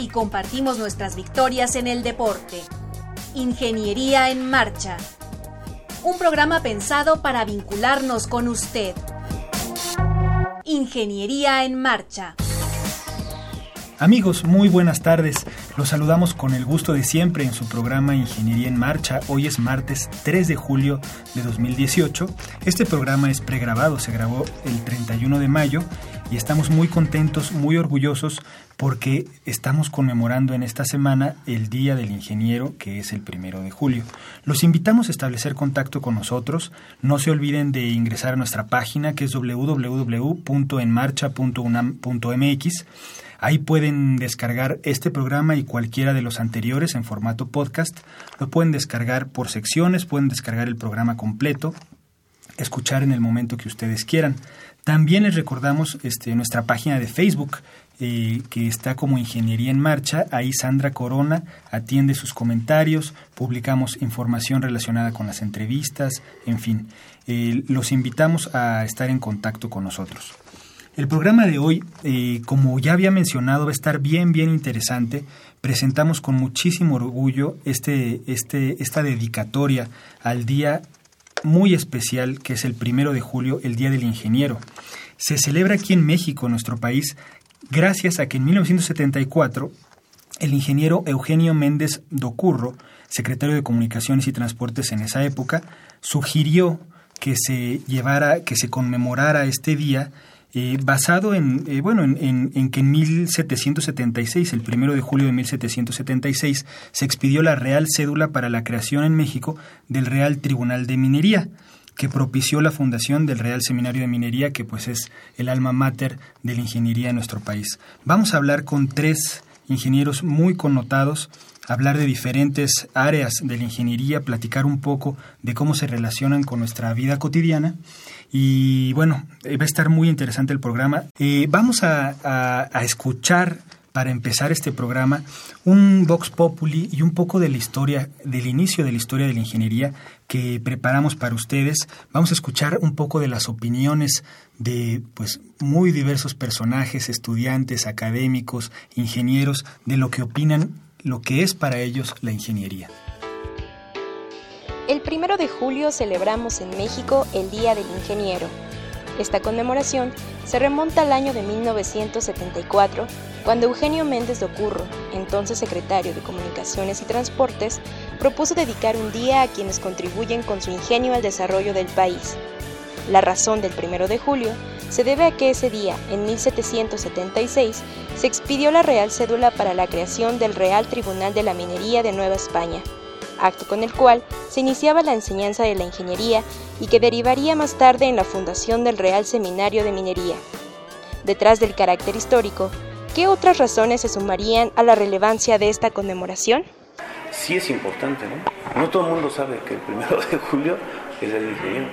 Y compartimos nuestras victorias en el deporte. Ingeniería en Marcha. Un programa pensado para vincularnos con usted. Ingeniería en Marcha. Amigos, muy buenas tardes. Los saludamos con el gusto de siempre en su programa Ingeniería en Marcha. Hoy es martes 3 de julio de 2018. Este programa es pregrabado, se grabó el 31 de mayo y estamos muy contentos, muy orgullosos porque estamos conmemorando en esta semana el Día del Ingeniero, que es el primero de julio. Los invitamos a establecer contacto con nosotros. No se olviden de ingresar a nuestra página que es www.enmarcha.unam.mx Ahí pueden descargar este programa y cualquiera de los anteriores en formato podcast. Lo pueden descargar por secciones, pueden descargar el programa completo, escuchar en el momento que ustedes quieran. También les recordamos este, nuestra página de Facebook, que está como Ingeniería en Marcha. Ahí Sandra Corona atiende sus comentarios, publicamos información relacionada con las entrevistas, en fin. Eh, los invitamos a estar en contacto con nosotros. El programa de hoy, eh, como ya había mencionado, va a estar bien, bien interesante. Presentamos con muchísimo orgullo este, este, esta dedicatoria al día muy especial que es el primero de julio, el Día del Ingeniero. Se celebra aquí en México, nuestro país, gracias a que en 1974 el ingeniero Eugenio Méndez Docurro, secretario de Comunicaciones y Transportes en esa época, sugirió que se llevara, que se conmemorara este día eh, basado en, eh, bueno, en, en, que en 1776, el primero de julio de 1776, se expidió la Real Cédula para la creación en México del Real Tribunal de Minería, que propició la fundación del Real Seminario de Minería, que pues es el alma mater de la ingeniería en nuestro país. Vamos a hablar con tres ingenieros muy connotados, hablar de diferentes áreas de la ingeniería, platicar un poco de cómo se relacionan con nuestra vida cotidiana y bueno, eh, va a estar muy interesante el programa. Eh, vamos a, escuchar para empezar este programa un Vox Populi y un poco de la historia, del inicio de la historia de la ingeniería que preparamos para ustedes. Vamos a escuchar un poco de las opiniones de pues muy diversos personajes, estudiantes, académicos, ingenieros, de lo que opinan, lo que es para ellos la ingeniería. El primero de julio celebramos en México el Día del Ingeniero. Esta conmemoración se remonta al año de 1974, cuando Eugenio Méndez de Ocurro, entonces secretario de Comunicaciones y Transportes, propuso dedicar un día a quienes contribuyen con su ingenio al desarrollo del país. La razón del primero de julio se debe a que ese día, en 1776, se expidió la Real Cédula para la creación del Real Tribunal de la Minería de Nueva España, acto con el cual se iniciaba la enseñanza de la ingeniería y que derivaría más tarde en la fundación del Real Seminario de Minería. Detrás del carácter histórico, ¿qué otras razones se sumarían a la relevancia de esta conmemoración? Sí es importante, ¿no? No todo el mundo sabe que el primero de julio es el ingeniero.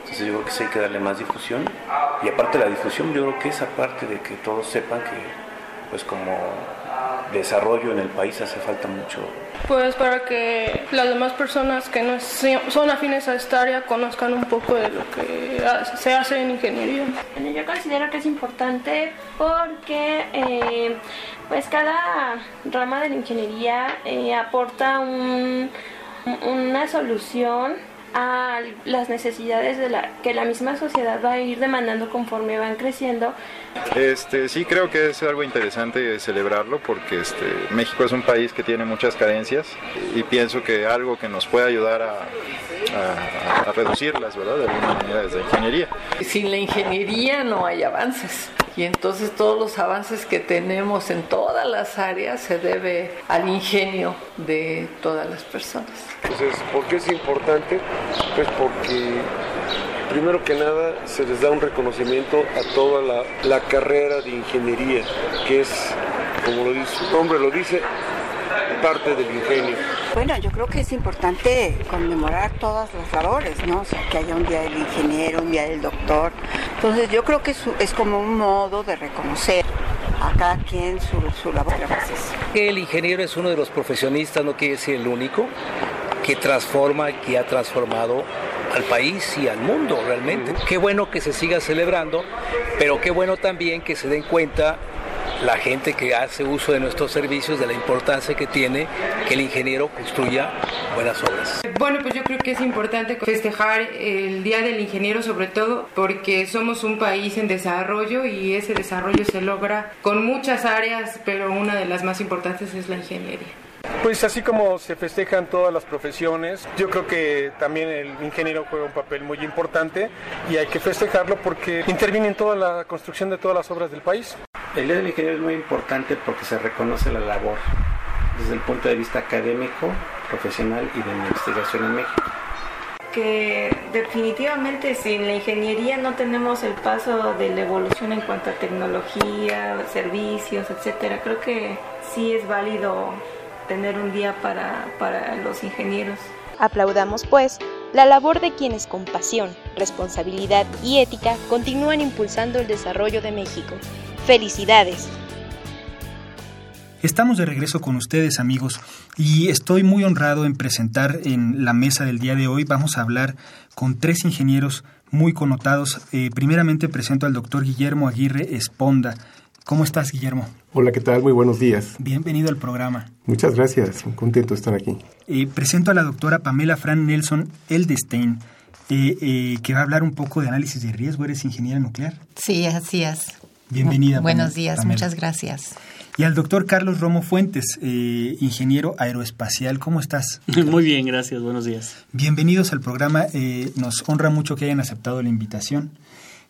Entonces yo creo que sí hay que darle más difusión. Y aparte de la difusión, yo creo que esa parte de que todos sepan que, pues como desarrollo en el país hace falta mucho pues para que las demás personas que no son afines a esta área conozcan un poco de lo que se hace en ingeniería. Yo considero que es importante porque eh, pues cada rama de la ingeniería eh, aporta una solución a las necesidades de la, que la misma sociedad va a ir demandando conforme van creciendo. Este, sí, creo que es algo interesante celebrarlo porque este, México es un país que tiene muchas carencias y pienso que algo que nos puede ayudar a, a reducirlas, ¿verdad? De alguna manera desde la ingeniería. Sin la ingeniería no hay avances y entonces todos los avances que tenemos en todas las áreas se debe al ingenio de todas las personas. Entonces, ¿por qué es importante? Pues porque primero que nada se les da un reconocimiento a toda la, carrera de ingeniería, que es, como lo dice, su nombre lo dice, parte del ingenio. Bueno, yo creo que es importante conmemorar todas las labores, ¿no? O sea, que haya un día del ingeniero, un día del doctor. Entonces yo creo que es, es como un modo de reconocer a cada quien su, su labor. Que el ingeniero es uno de los profesionistas, no quiere decir el único, que transforma, que ha transformado al país y al mundo realmente. Qué bueno que se siga celebrando, pero qué bueno también que se den cuenta la gente que hace uso de nuestros servicios de la importancia que tiene que el ingeniero construya buenas obras. Bueno, pues yo creo que es importante festejar el Día del Ingeniero sobre todo porque somos un país en desarrollo y ese desarrollo se logra con muchas áreas, pero una de las más importantes es la ingeniería. Pues así como se festejan todas las profesiones, yo creo que también el ingeniero juega un papel muy importante y hay que festejarlo porque interviene en toda la construcción de todas las obras del país. El Día del Ingeniero es muy importante porque se reconoce la labor desde el punto de vista académico, profesional y de investigación en México. Que definitivamente sin la ingeniería no tenemos el paso de la evolución en cuanto a tecnología, servicios, etcétera. Creo que sí es válido tener un día para, para los ingenieros. Aplaudamos, pues, la labor de quienes con pasión, responsabilidad y ética continúan impulsando el desarrollo de México. ¡Felicidades! Estamos de regreso con ustedes amigos y estoy muy honrado en presentar en la mesa del día de hoy. Vamos a hablar con tres ingenieros muy connotados. Eh, primeramente presento al doctor Guillermo Aguirre Esponda. ¿Cómo estás, Guillermo? Hola, ¿qué tal? Muy buenos días. Bienvenido al programa. Muchas gracias, contento de estar aquí. Eh, presento a la doctora Pamela Fran Nelson Eldestein, eh, eh, que va a hablar un poco de análisis de riesgo. ¿Eres ingeniera nuclear? Sí, así es. Bienvenida. Buenos días, muchas gracias. Y al doctor Carlos Romo Fuentes, ingeniero aeroespacial. ¿Cómo estás? Muy bien, gracias. Buenos días. Bienvenidos al programa. nos honra mucho que hayan aceptado la invitación.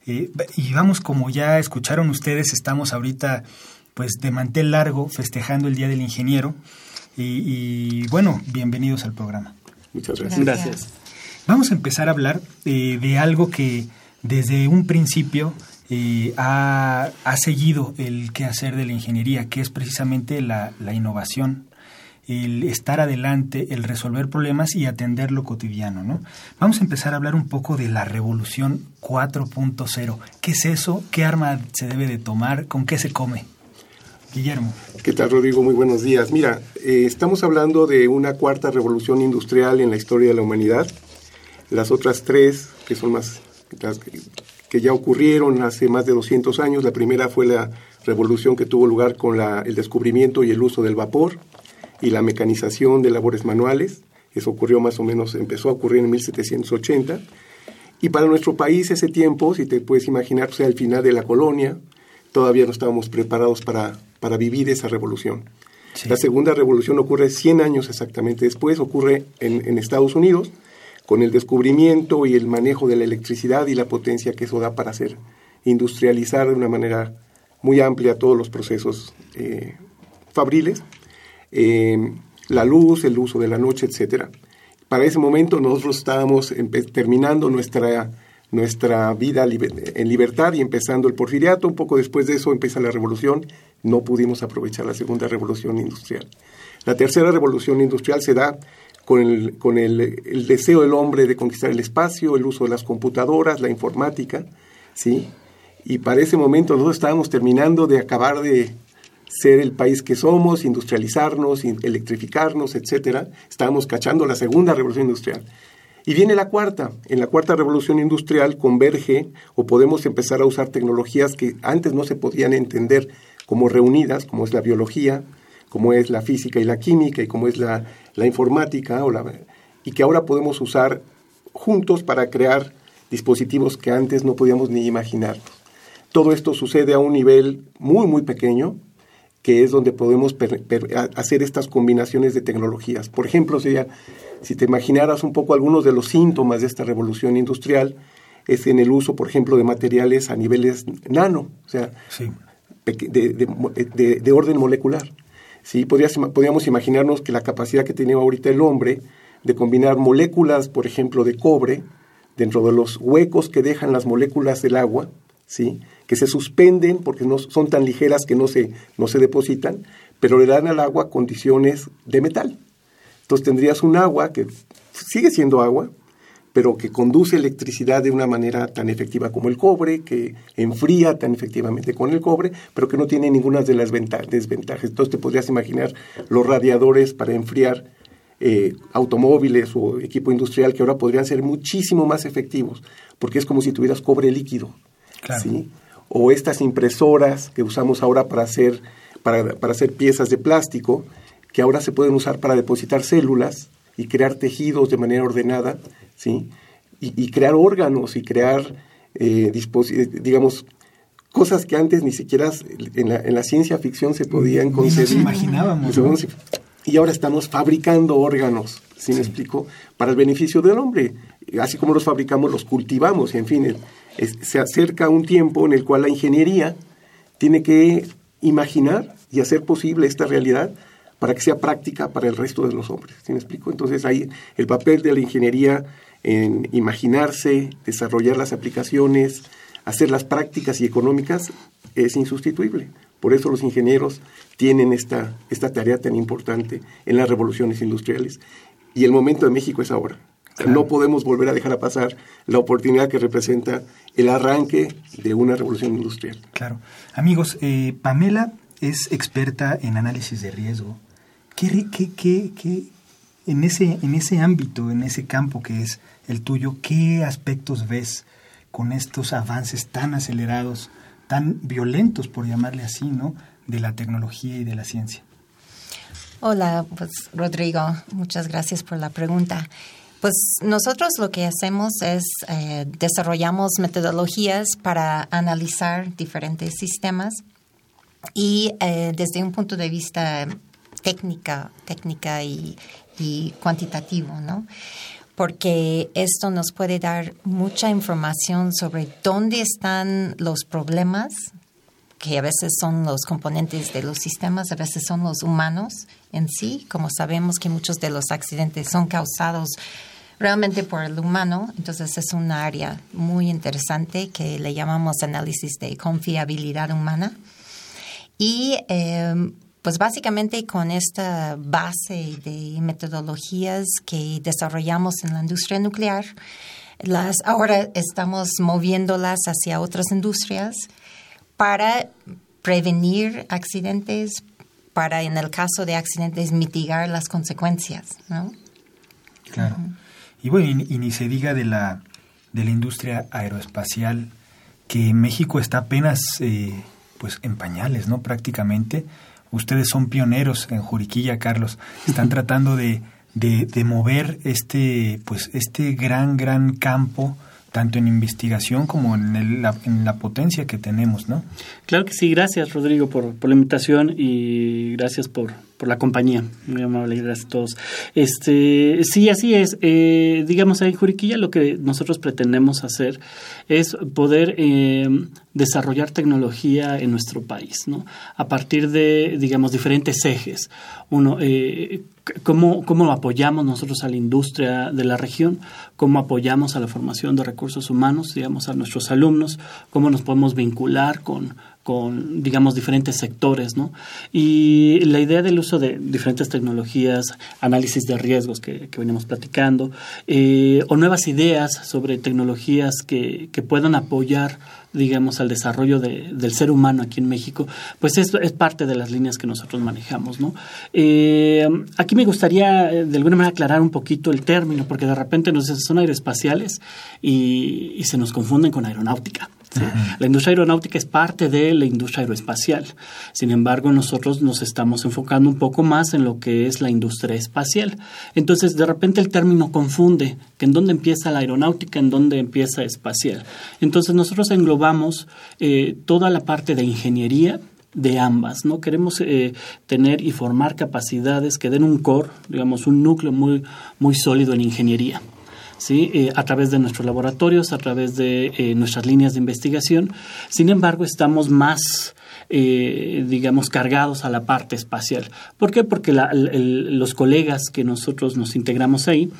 Eh, y vamos, como ya escucharon ustedes, estamos ahorita pues de mantel largo festejando el Día del Ingeniero. Y, bueno, bienvenidos al programa. Muchas gracias. Gracias. Vamos a empezar a hablar eh, de algo que desde un principio eh, ha, seguido el quehacer de la ingeniería, que es precisamente la, innovación el estar adelante, el resolver problemas y atender lo cotidiano. ¿no? Vamos a empezar a hablar un poco de la revolución 4.0. ¿Qué es eso? ¿Qué arma se debe de tomar? ¿Con qué se come? Guillermo. ¿Qué tal, Rodrigo? Muy buenos días. Mira, eh, estamos hablando de una cuarta revolución industrial en la historia de la humanidad. Las otras tres, que son más, que ya ocurrieron hace más de 200 años, la primera fue la revolución que tuvo lugar con la, el descubrimiento y el uso del vapor y la mecanización de labores manuales. Eso ocurrió más o menos, empezó a ocurrir en 1780. Y para nuestro país ese tiempo, si te puedes imaginar, pues, sea, el final de la colonia, todavía no estábamos preparados para, para vivir esa revolución. La segunda revolución ocurre 100 años exactamente después, ocurre en, en, Estados Unidos, con el descubrimiento y el manejo de la electricidad y la potencia que eso da para hacer industrializar de una manera muy amplia todos los procesos eh, fabriles. Eh, la luz, el uso de la noche, etcétera. Para ese momento nosotros estábamos terminando nuestra, nuestra vida en libertad y empezando el porfiriato. Un poco después de eso empieza la revolución. No pudimos aprovechar la segunda revolución industrial. La tercera revolución industrial se da con, el, con el, el deseo del hombre de conquistar el espacio, el uso de las computadoras, la informática, ¿sí? Y para ese momento nosotros estábamos terminando de acabar de ser el país que somos, industrializarnos, electrificarnos, etcétera. Estábamos cachando la segunda revolución industrial. Y viene la cuarta. En la cuarta revolución industrial converge o podemos empezar a usar tecnologías que antes no se podían entender como reunidas, como es la biología, como es la física y la química y como es la, la informática, o la, y que ahora podemos usar juntos para crear dispositivos que antes no podíamos ni imaginar. Todo esto sucede a un nivel muy, muy pequeño, que es donde podemos hacer estas combinaciones de tecnologías. Por ejemplo, sería, si te imaginaras un poco algunos de los síntomas de esta revolución industrial, es en el uso, por ejemplo, de materiales a niveles nano, o sea, de, orden molecular. ¿Sí? podríamos imaginarnos que la capacidad que tiene ahorita el hombre de combinar moléculas, por ejemplo, de cobre, dentro de los huecos que dejan las moléculas del agua, ¿sí? que se suspenden porque no, son tan ligeras que no se, no se depositan, pero le dan al agua condiciones de metal. Entonces tendrías un agua que sigue siendo agua, pero que conduce electricidad de una manera tan efectiva como el cobre, que enfría tan efectivamente con el cobre, pero que no tiene ninguna de las desventajas. Entonces te podrías imaginar los radiadores para enfriar eh, automóviles o equipo industrial que ahora podrían ser muchísimo más efectivos, porque es como si tuvieras cobre líquido. ¿sí? O estas impresoras que usamos ahora para hacer, para, para hacer piezas de plástico, que ahora se pueden usar para depositar células y crear tejidos de manera ordenada, ¿sí? Y, crear órganos y crear, eh, digamos, cosas que antes ni siquiera en la, en la ciencia ficción se podían concebir. Nos imaginábamos. Y ahora estamos fabricando órganos, ¿sí, me explico? Para el beneficio del hombre. Así como los fabricamos, los cultivamos, y en fin, se acerca un tiempo en el cual la ingeniería tiene que imaginar y hacer posible esta realidad para que sea práctica para el resto de los hombres. ¿Sí me explico? Entonces ahí el papel de la ingeniería en imaginarse, desarrollar las aplicaciones, hacer las prácticas y económicas es insustituible. Por eso los ingenieros tienen esta, esta tarea tan importante en las revoluciones industriales. Y el momento de México es ahora. No podemos volver a dejar a pasar la oportunidad que representa el arranque de una revolución industrial. Claro. Amigos, eh, Pamela es experta en análisis de riesgo, ¿Qué, qué, qué, qué, en, ese, en ese ámbito, en ese campo que es el tuyo, qué aspectos ves con estos avances tan acelerados, tan violentos, por llamarle así, ¿no? de la tecnología y de la ciencia? Hola, pues Rodrigo, muchas gracias por la pregunta. Pues nosotros lo que hacemos es eh, desarrollamos metodologías para analizar diferentes sistemas y eh, desde un punto de vista técnica, técnica y, cuantitativo, ¿no? Porque esto nos puede dar mucha información sobre dónde están los problemas, que a veces son los componentes de los sistemas, a veces son los humanos en sí, como sabemos que muchos de los accidentes son causados realmente por el humano, entonces es un área muy interesante que le llamamos análisis de confiabilidad humana. Y eh, pues básicamente con esta base de metodologías que desarrollamos en la industria nuclear, las ahora estamos moviéndolas hacia otras industrias para prevenir accidentes, para en el caso de accidentes mitigar las consecuencias, ¿no? Claro. Y bueno, y, ni se diga de la de la industria aeroespacial que México está apenas eh, pues en pañales, ¿no? Prácticamente ustedes son pioneros en Juriquilla, Carlos. Están tratando de, de, mover este, pues, este gran, gran campo tanto en investigación como en, la, en, la, potencia que tenemos, ¿no? Claro que sí, gracias Rodrigo por, por la invitación y gracias por, por la compañía. Muy amable, gracias a todos. Este, sí, así es. Eh, digamos, en Juriquilla lo que nosotros pretendemos hacer es poder eh, desarrollar tecnología en nuestro país, ¿no? A partir de, digamos, diferentes ejes. Uno, eh, ¿Cómo, ¿Cómo apoyamos nosotros a la industria de la región? ¿Cómo apoyamos a la formación de recursos humanos, digamos, a nuestros alumnos? ¿Cómo nos podemos vincular con, con, digamos, diferentes sectores, ¿no? Y la idea del uso de diferentes tecnologías, análisis de riesgos que, que venimos platicando, eh, o nuevas ideas sobre tecnologías que, que puedan apoyar digamos, al desarrollo de, del ser humano aquí en México, pues es, es parte de las líneas que nosotros manejamos, ¿no? Eh, aquí me gustaría, eh, de alguna manera, aclarar un poquito el término, porque de repente nos dicen son aeroespaciales y, y se nos confunden con aeronáutica. La industria aeronáutica es parte de la industria aeroespacial. Sin embargo, nosotros nos estamos enfocando un poco más en lo que es la industria espacial. Entonces, de repente el término confunde, que en dónde empieza la aeronáutica, en dónde empieza espacial. Entonces, nosotros englobamos eh, toda la parte de ingeniería, de ambas, ¿no? Queremos eh, tener y formar capacidades que den un core, digamos, un núcleo muy, muy sólido en ingeniería. ¿sí? Eh, a través de nuestros laboratorios, a través de eh, nuestras líneas de investigación. Sin embargo, estamos más eh, digamos, cargados a la parte espacial. ¿Por qué? Porque los colegas que nosotros nos integramos ahí,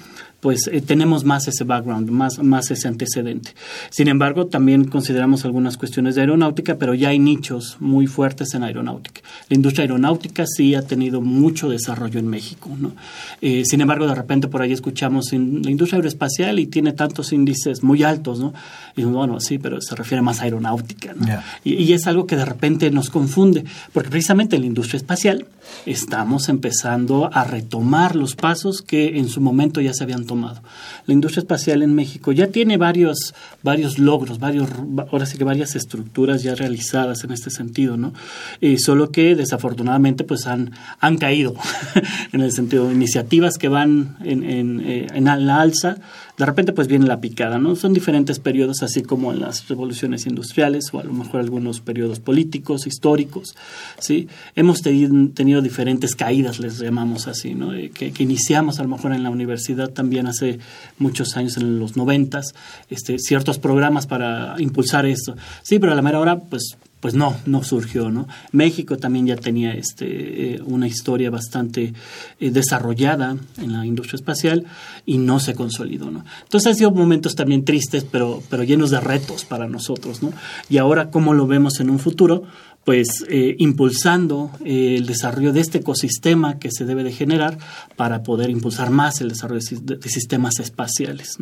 pues eh, tenemos más ese background, más, más ese antecedente. Sin embargo, también consideramos algunas cuestiones de aeronáutica, pero ya hay nichos muy fuertes en aeronáutica. La industria aeronáutica sí ha tenido mucho desarrollo en México. ¿no? Eh, sin embargo, de repente por ahí escuchamos en la industria aeroespacial y tiene tantos índices muy altos, ¿no? Y bueno, sí, pero se refiere más a aeronáutica, ¿no? Y, y es algo que de repente nos confunde, porque precisamente en la industria espacial estamos empezando a retomar los pasos que en su momento ya se habían tomado. La industria espacial en México ya tiene varios, varios logros, varios, ahora sí que varias estructuras ya realizadas en este sentido, ¿no? Eh, solo que desafortunadamente pues han, han caído en el sentido de iniciativas que van en, en, eh, en la alza, de repente pues viene la picada, ¿no? Son diferentes periodos, así como en las revoluciones industriales o a lo mejor algunos periodos políticos, históricos, ¿sí? Hemos tenido, diferentes caídas, les llamamos así, ¿no? Eh, que, iniciamos a lo mejor en la universidad también hace muchos años, en los noventas, este, ciertos programas para impulsar esto. Sí, pero a la mera hora, pues pues no, no surgió, ¿no? México también ya tenía este, eh, una historia bastante eh, desarrollada en la industria espacial y no se consolidó, ¿no? Entonces ha sido momentos también tristes, pero, pero llenos de retos para nosotros, ¿no? Y ahora, ¿cómo lo vemos en un futuro? Pues eh, impulsando eh, el desarrollo de este ecosistema que se debe de generar para poder impulsar más el desarrollo de, sistemas espaciales.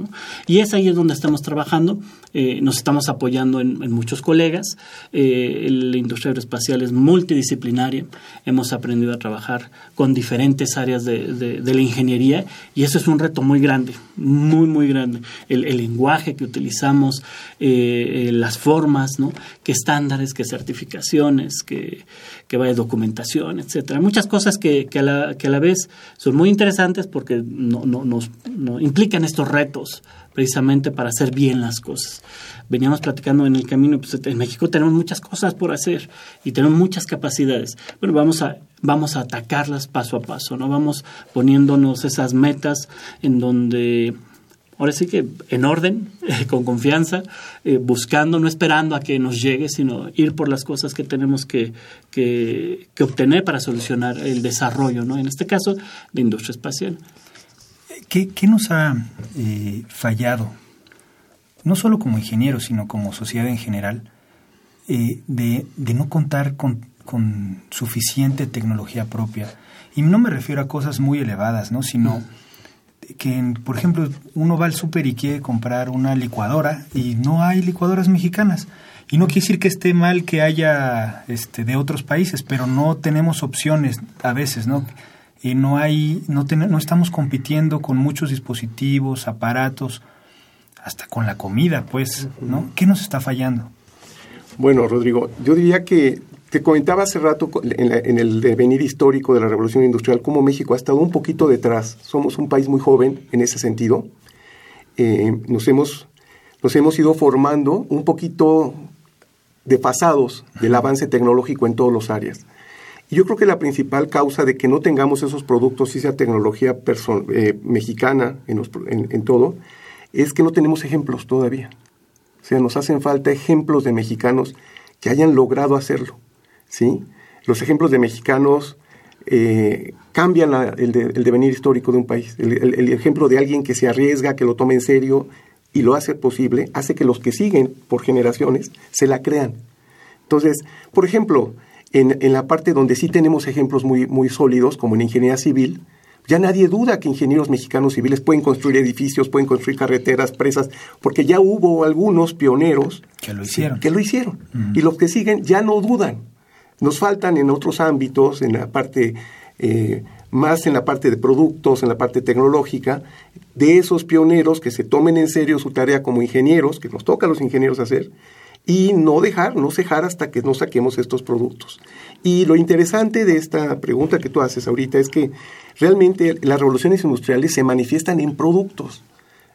Y es ahí es donde estamos trabajando, eh, nos estamos apoyando en, muchos colegas, la industria aeroespacial es multidisciplinaria, hemos aprendido a trabajar con diferentes áreas de, la ingeniería y eso es un reto muy grande, muy, muy grande. El, lenguaje que utilizamos, las formas, qué estándares, qué certificación, que, que vaya documentación, etcétera. Muchas cosas que, que, a la, que a la vez son muy interesantes porque no, no, nos implican estos retos precisamente para hacer bien las cosas. Veníamos platicando en el camino, pues en México tenemos muchas cosas por hacer y tenemos muchas capacidades. Bueno, vamos a, vamos a atacarlas paso a paso, ¿no? Vamos poniéndonos esas metas en donde ahora sí que en orden, con confianza, eh, buscando, no esperando a que nos llegue, sino ir por las cosas que tenemos que, que, obtener para solucionar el desarrollo, ¿no? En este caso, de industria espacial. ¿Qué, nos ha eh, fallado, no solo como ingenieros, sino como sociedad en general, eh, de, de, no contar con, con, suficiente tecnología propia? Y no me refiero a cosas muy elevadas, ¿no? Sino... Mm que, por ejemplo, uno va al súper y quiere comprar una licuadora y no hay licuadoras mexicanas. Y no quiere decir que esté mal que haya este, de otros países, pero no tenemos opciones a veces, ¿no? Y no hay, no, no estamos compitiendo con muchos dispositivos, aparatos, hasta con la comida, pues, ¿no? ¿Qué nos está fallando? Bueno, Rodrigo, yo diría que te comentaba hace rato en, el devenir histórico de la revolución industrial cómo México ha estado un poquito detrás. Somos un país muy joven en ese sentido. Eh, nos, hemos, nos hemos ido formando un poquito de pasados del avance tecnológico en todas las áreas. Y yo creo que la principal causa de que no tengamos esos productos y esa tecnología eh, mexicana en, en todo es que no tenemos ejemplos todavía. O sea, nos hacen falta ejemplos de mexicanos que hayan logrado hacerlo. ¿Sí? Los ejemplos de mexicanos eh, cambian el, devenir histórico de un país. El, ejemplo de alguien que se arriesga, que lo toma en serio y lo hace posible, hace que los que siguen por generaciones se la crean. Entonces, por ejemplo, en, la parte donde sí tenemos ejemplos muy, muy sólidos, como en ingeniería civil, ya nadie duda que ingenieros mexicanos civiles pueden construir edificios, pueden construir carreteras, presas, porque ya hubo algunos pioneros que lo hicieron. Que lo hicieron. Y los que siguen ya no dudan. Nos faltan en otros ámbitos, en la parte, eh, más en la parte de productos, en la parte tecnológica, de esos pioneros que se tomen en serio su tarea como ingenieros, que nos toca a los ingenieros hacer, y no dejar, no cejar hasta que no saquemos estos productos. Y lo interesante de esta pregunta que tú haces ahorita es que realmente las revoluciones industriales se manifiestan en productos.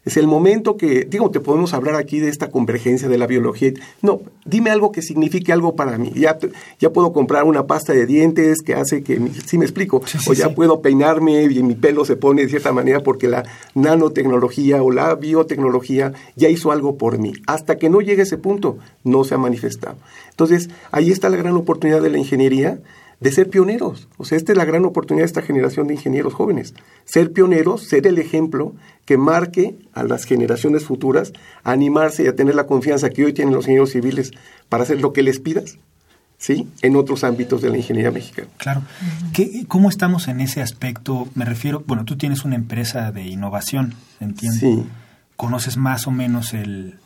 Es el momento que, digo, te podemos hablar aquí de esta convergencia de la biología. No, dime algo que signifique algo para mí. Ya, ya puedo comprar una pasta de dientes que hace que, sí me explico, o ya puedo peinarme y mi pelo se pone de cierta manera porque la nanotecnología o la biotecnología ya hizo algo por mí. Hasta que no llegue a ese punto, no se ha manifestado. Entonces, ahí está la gran oportunidad de la ingeniería de ser pioneros. O sea, esta es la gran oportunidad de esta generación de ingenieros jóvenes. Ser pioneros, ser el ejemplo que marque a las generaciones futuras a animarse y a tener la confianza que hoy tienen los ingenieros civiles para hacer lo que les pidas, ¿sí? En otros ámbitos de la ingeniería mexicana. Claro. ¿Qué, ¿Cómo estamos en ese aspecto? Me refiero, bueno, tú tienes una empresa de innovación, entiendo. Sí. ¿Conoces más o menos el,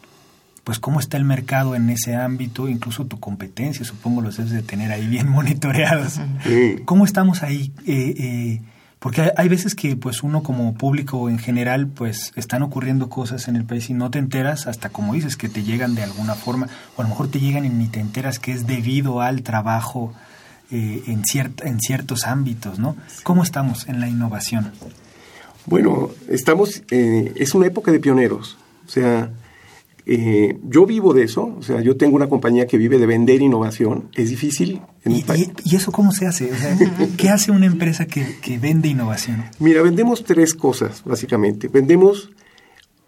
pues cómo está el mercado en ese ámbito, incluso tu competencia, supongo los debes de tener ahí bien monitoreados. ¿Cómo estamos ahí? Eh, eh, porque hay, veces que pues uno como público en general pues están ocurriendo cosas en el país y no te enteras hasta como dices que te llegan de alguna forma o a lo mejor te llegan y ni te enteras que es debido al trabajo eh, en, en ciertos ámbitos, ¿no? ¿Cómo estamos en la innovación? Bueno, estamos, es una época de pioneros, o sea, eh, yo vivo de eso, o sea, yo tengo una compañía que vive de vender innovación. Es difícil. ¿Y, y, eso cómo se hace? ¿Qué hace una empresa que, vende innovación? Mira, vendemos tres cosas, básicamente. Vendemos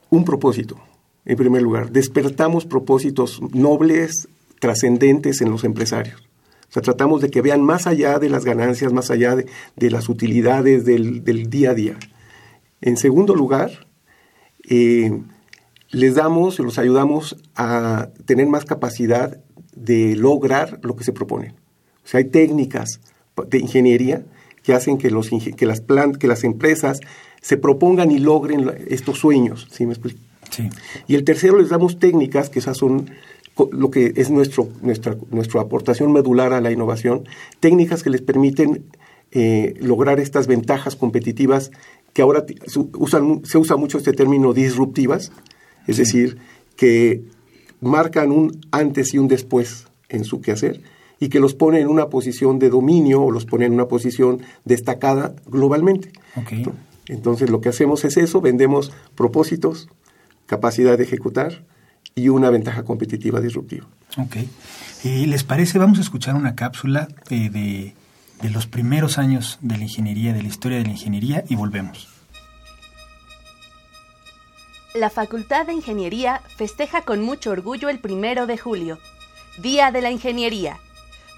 un propósito, en primer lugar. Despertamos propósitos nobles, trascendentes en los empresarios. O sea, tratamos de que vean más allá de las ganancias, más allá de, las utilidades del, del, día a día. En segundo lugar, eh, les damos, los ayudamos a tener más capacidad de lograr lo que se propone. O sea, hay técnicas de ingeniería que hacen que, los, que, las, que las empresas se propongan y logren estos sueños. ¿sí me explico? Sí. Y el tercero, les damos técnicas, que esas son lo que es nuestro, nuestra, nuestra aportación medular a la innovación, técnicas que les permiten eh, lograr estas ventajas competitivas que ahora usan, se usa mucho este término disruptivas, es decir, que marcan un antes y un después en su quehacer y que los pone en una posición de dominio o los pone en una posición destacada globalmente. Entonces lo que hacemos es eso, vendemos propósitos, capacidad de ejecutar y una ventaja competitiva disruptiva. Ok. ¿Y les parece? Vamos a escuchar una cápsula eh, de, de los primeros años de la ingeniería, de la historia de la ingeniería y volvemos la Facultad de Ingeniería festeja con mucho orgullo el primero de julio, Día de la Ingeniería,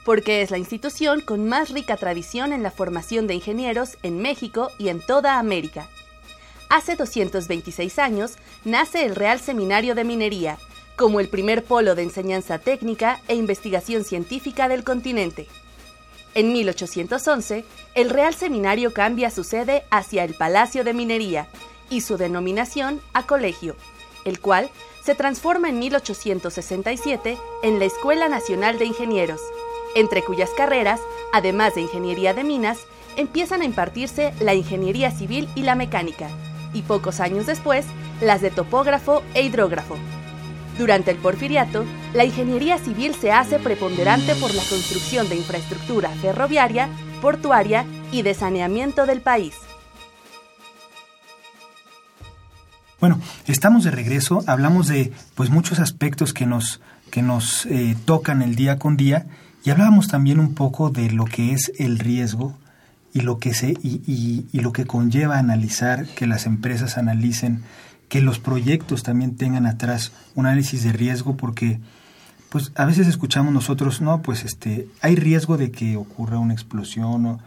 porque es la institución con más rica tradición en la formación de ingenieros en México y en toda América. Hace 226 años nace el Real Seminario de Minería, como el primer polo de enseñanza técnica e investigación científica del continente. En 1811, el Real Seminario cambia su sede hacia el Palacio de Minería, y su denominación a colegio, el cual se transforma en 1867 en la Escuela Nacional de Ingenieros, entre cuyas carreras, además de ingeniería de minas, empiezan a impartirse la ingeniería civil y la mecánica, y pocos años después, las de topógrafo e hidrógrafo. Durante el porfiriato, la ingeniería civil se hace preponderante por la construcción de infraestructura ferroviaria, portuaria y de saneamiento del país. Bueno, estamos de regreso, hablamos de pues muchos aspectos que nos, que nos eh, tocan el día con día y hablábamos también un poco de lo que es el riesgo y lo que se y, y, y lo que conlleva analizar que las empresas analicen que los proyectos también tengan atrás un análisis de riesgo porque pues a veces escuchamos nosotros no pues este hay riesgo de que ocurra una explosión o,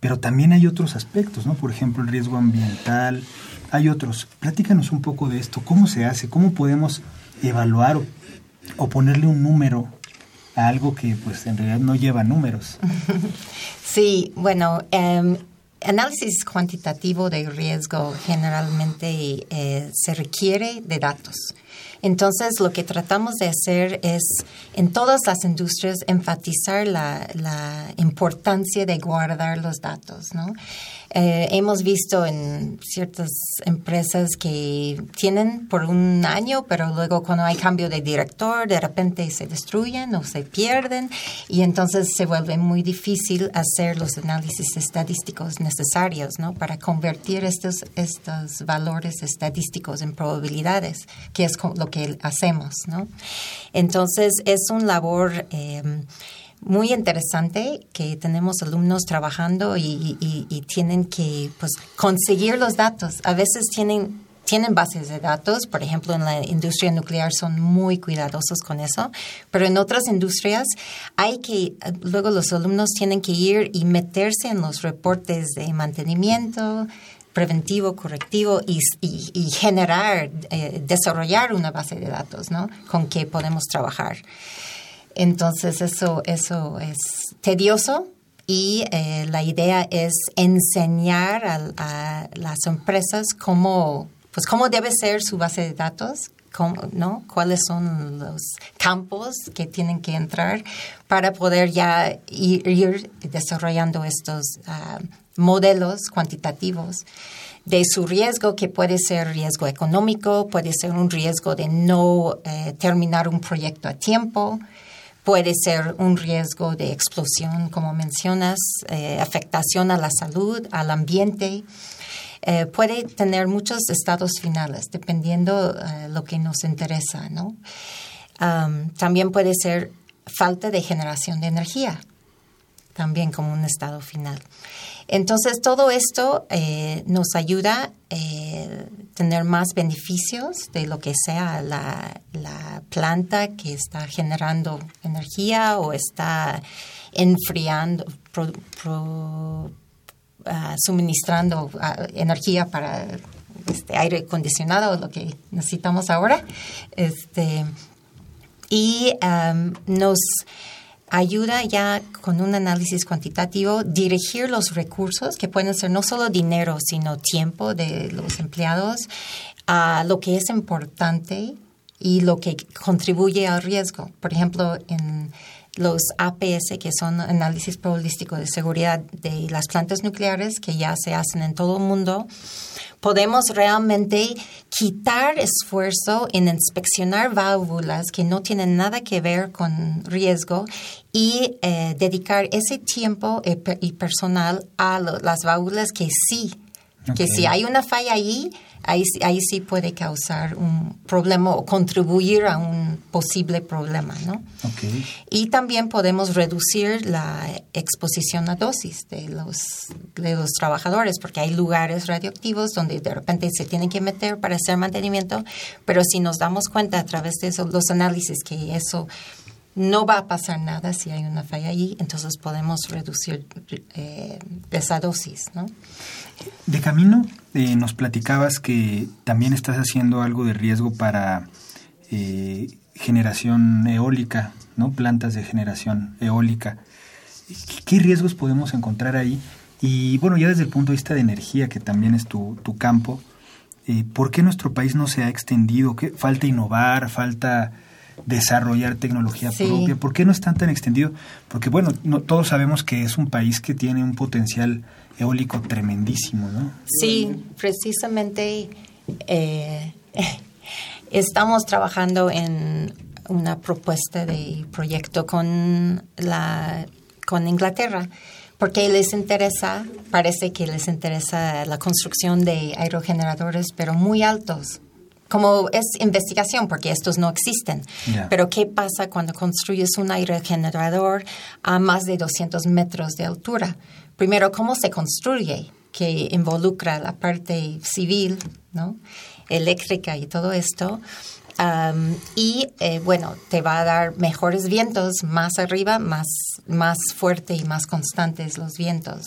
pero también hay otros aspectos no por ejemplo el riesgo ambiental hay otros. Platícanos un poco de esto. ¿Cómo se hace? ¿Cómo podemos evaluar o, ponerle un número a algo que pues en realidad no lleva números? Sí, bueno, em, análisis cuantitativo de riesgo generalmente eh, se requiere de datos. Entonces, lo que tratamos de hacer es, en todas las industrias, enfatizar la importancia de guardar los datos, ¿no? Eh, hemos visto en ciertas empresas que tienen por un año, pero luego cuando hay cambio de director, de repente se destruyen o se pierden y entonces se vuelve muy difícil hacer los análisis estadísticos necesarios ¿no? para convertir estos, estos valores estadísticos en probabilidades, que es lo que hacemos. ¿no? Entonces es un labor... Eh, muy interesante que tenemos alumnos trabajando y, tienen que pues, conseguir los datos. A veces tienen tienen bases de datos, por ejemplo, en la industria nuclear son muy cuidadosos con eso, pero en otras industrias hay que, luego los alumnos tienen que ir y meterse en los reportes de mantenimiento, preventivo, correctivo y, generar, eh, desarrollar una base de datos, ¿no? Con que podemos trabajar. Entonces eso, eso es tedioso y eh, la idea es enseñar a, las empresas cómo, pues cómo debe ser su base de datos, ¿no? cuáles son los campos que tienen que entrar para poder ya ir, desarrollando estos ah, modelos cuantitativos de su riesgo, que puede ser riesgo económico, puede ser un riesgo de no eh, terminar un proyecto a tiempo, Puede ser un riesgo de explosión, como mencionas, eh, afectación a la salud, al ambiente. Eh, puede tener muchos estados finales, dependiendo de eh, lo que nos interesa, ¿no? también puede ser falta de generación de energía, también como un estado final. Entonces, todo esto eh, nos ayuda a eh, tener más beneficios de lo que sea la, planta que está generando energía o está enfriando, ah, suministrando ah, energía para este aire acondicionado, lo que necesitamos ahora. Este, y nos ayuda ya con un análisis cuantitativo dirigir los recursos, que pueden ser no solo dinero, sino tiempo de los empleados, a lo que es importante y lo que contribuye al riesgo. Por ejemplo, en los APS, que son análisis probabilístico de seguridad de las plantas nucleares, que ya se hacen en todo el mundo, podemos realmente quitar esfuerzo en inspeccionar válvulas que no tienen nada que ver con riesgo y eh, dedicar ese tiempo y personal a las válvulas que sí, que si hay una falla ahí, ahí, ahí sí puede causar un problema o contribuir a un posible problema, ¿no? Y también podemos reducir la exposición a dosis de los, de los trabajadores, porque hay lugares radioactivos donde de repente se tienen que meter para hacer mantenimiento, pero si nos damos cuenta a través de esos, los análisis que eso no va a pasar nada si hay una falla allí, entonces podemos reducir eh, esa dosis, ¿no? De camino, eh, nos platicabas que también estás haciendo algo de riesgo para eh, generación eólica, ¿no? Plantas de generación eólica. ¿Qué riesgos podemos encontrar ahí? Y bueno, ya desde el punto de vista de energía, que también es tu, tu campo, eh, ¿por qué nuestro país no se ha extendido? ¿Qué, falta innovar, falta desarrollar tecnología propia. ¿Por qué no están tan extendido? Porque bueno, no, todos sabemos que es un país que tiene un potencial eólico tremendísimo, ¿no? Sí, precisamente eh, estamos trabajando en una propuesta de proyecto con la con Inglaterra porque les interesa, parece que les interesa la construcción de aerogeneradores, pero muy altos, como es investigación, porque estos no existen. Pero ¿qué pasa cuando construyes un aerogenerador a más de 200 metros de altura? Primero, ¿cómo se construye? Que involucra la parte civil, ¿no? eléctrica y todo esto. y eh, bueno, te va a dar mejores vientos más arriba, más, más fuerte y más constantes los vientos.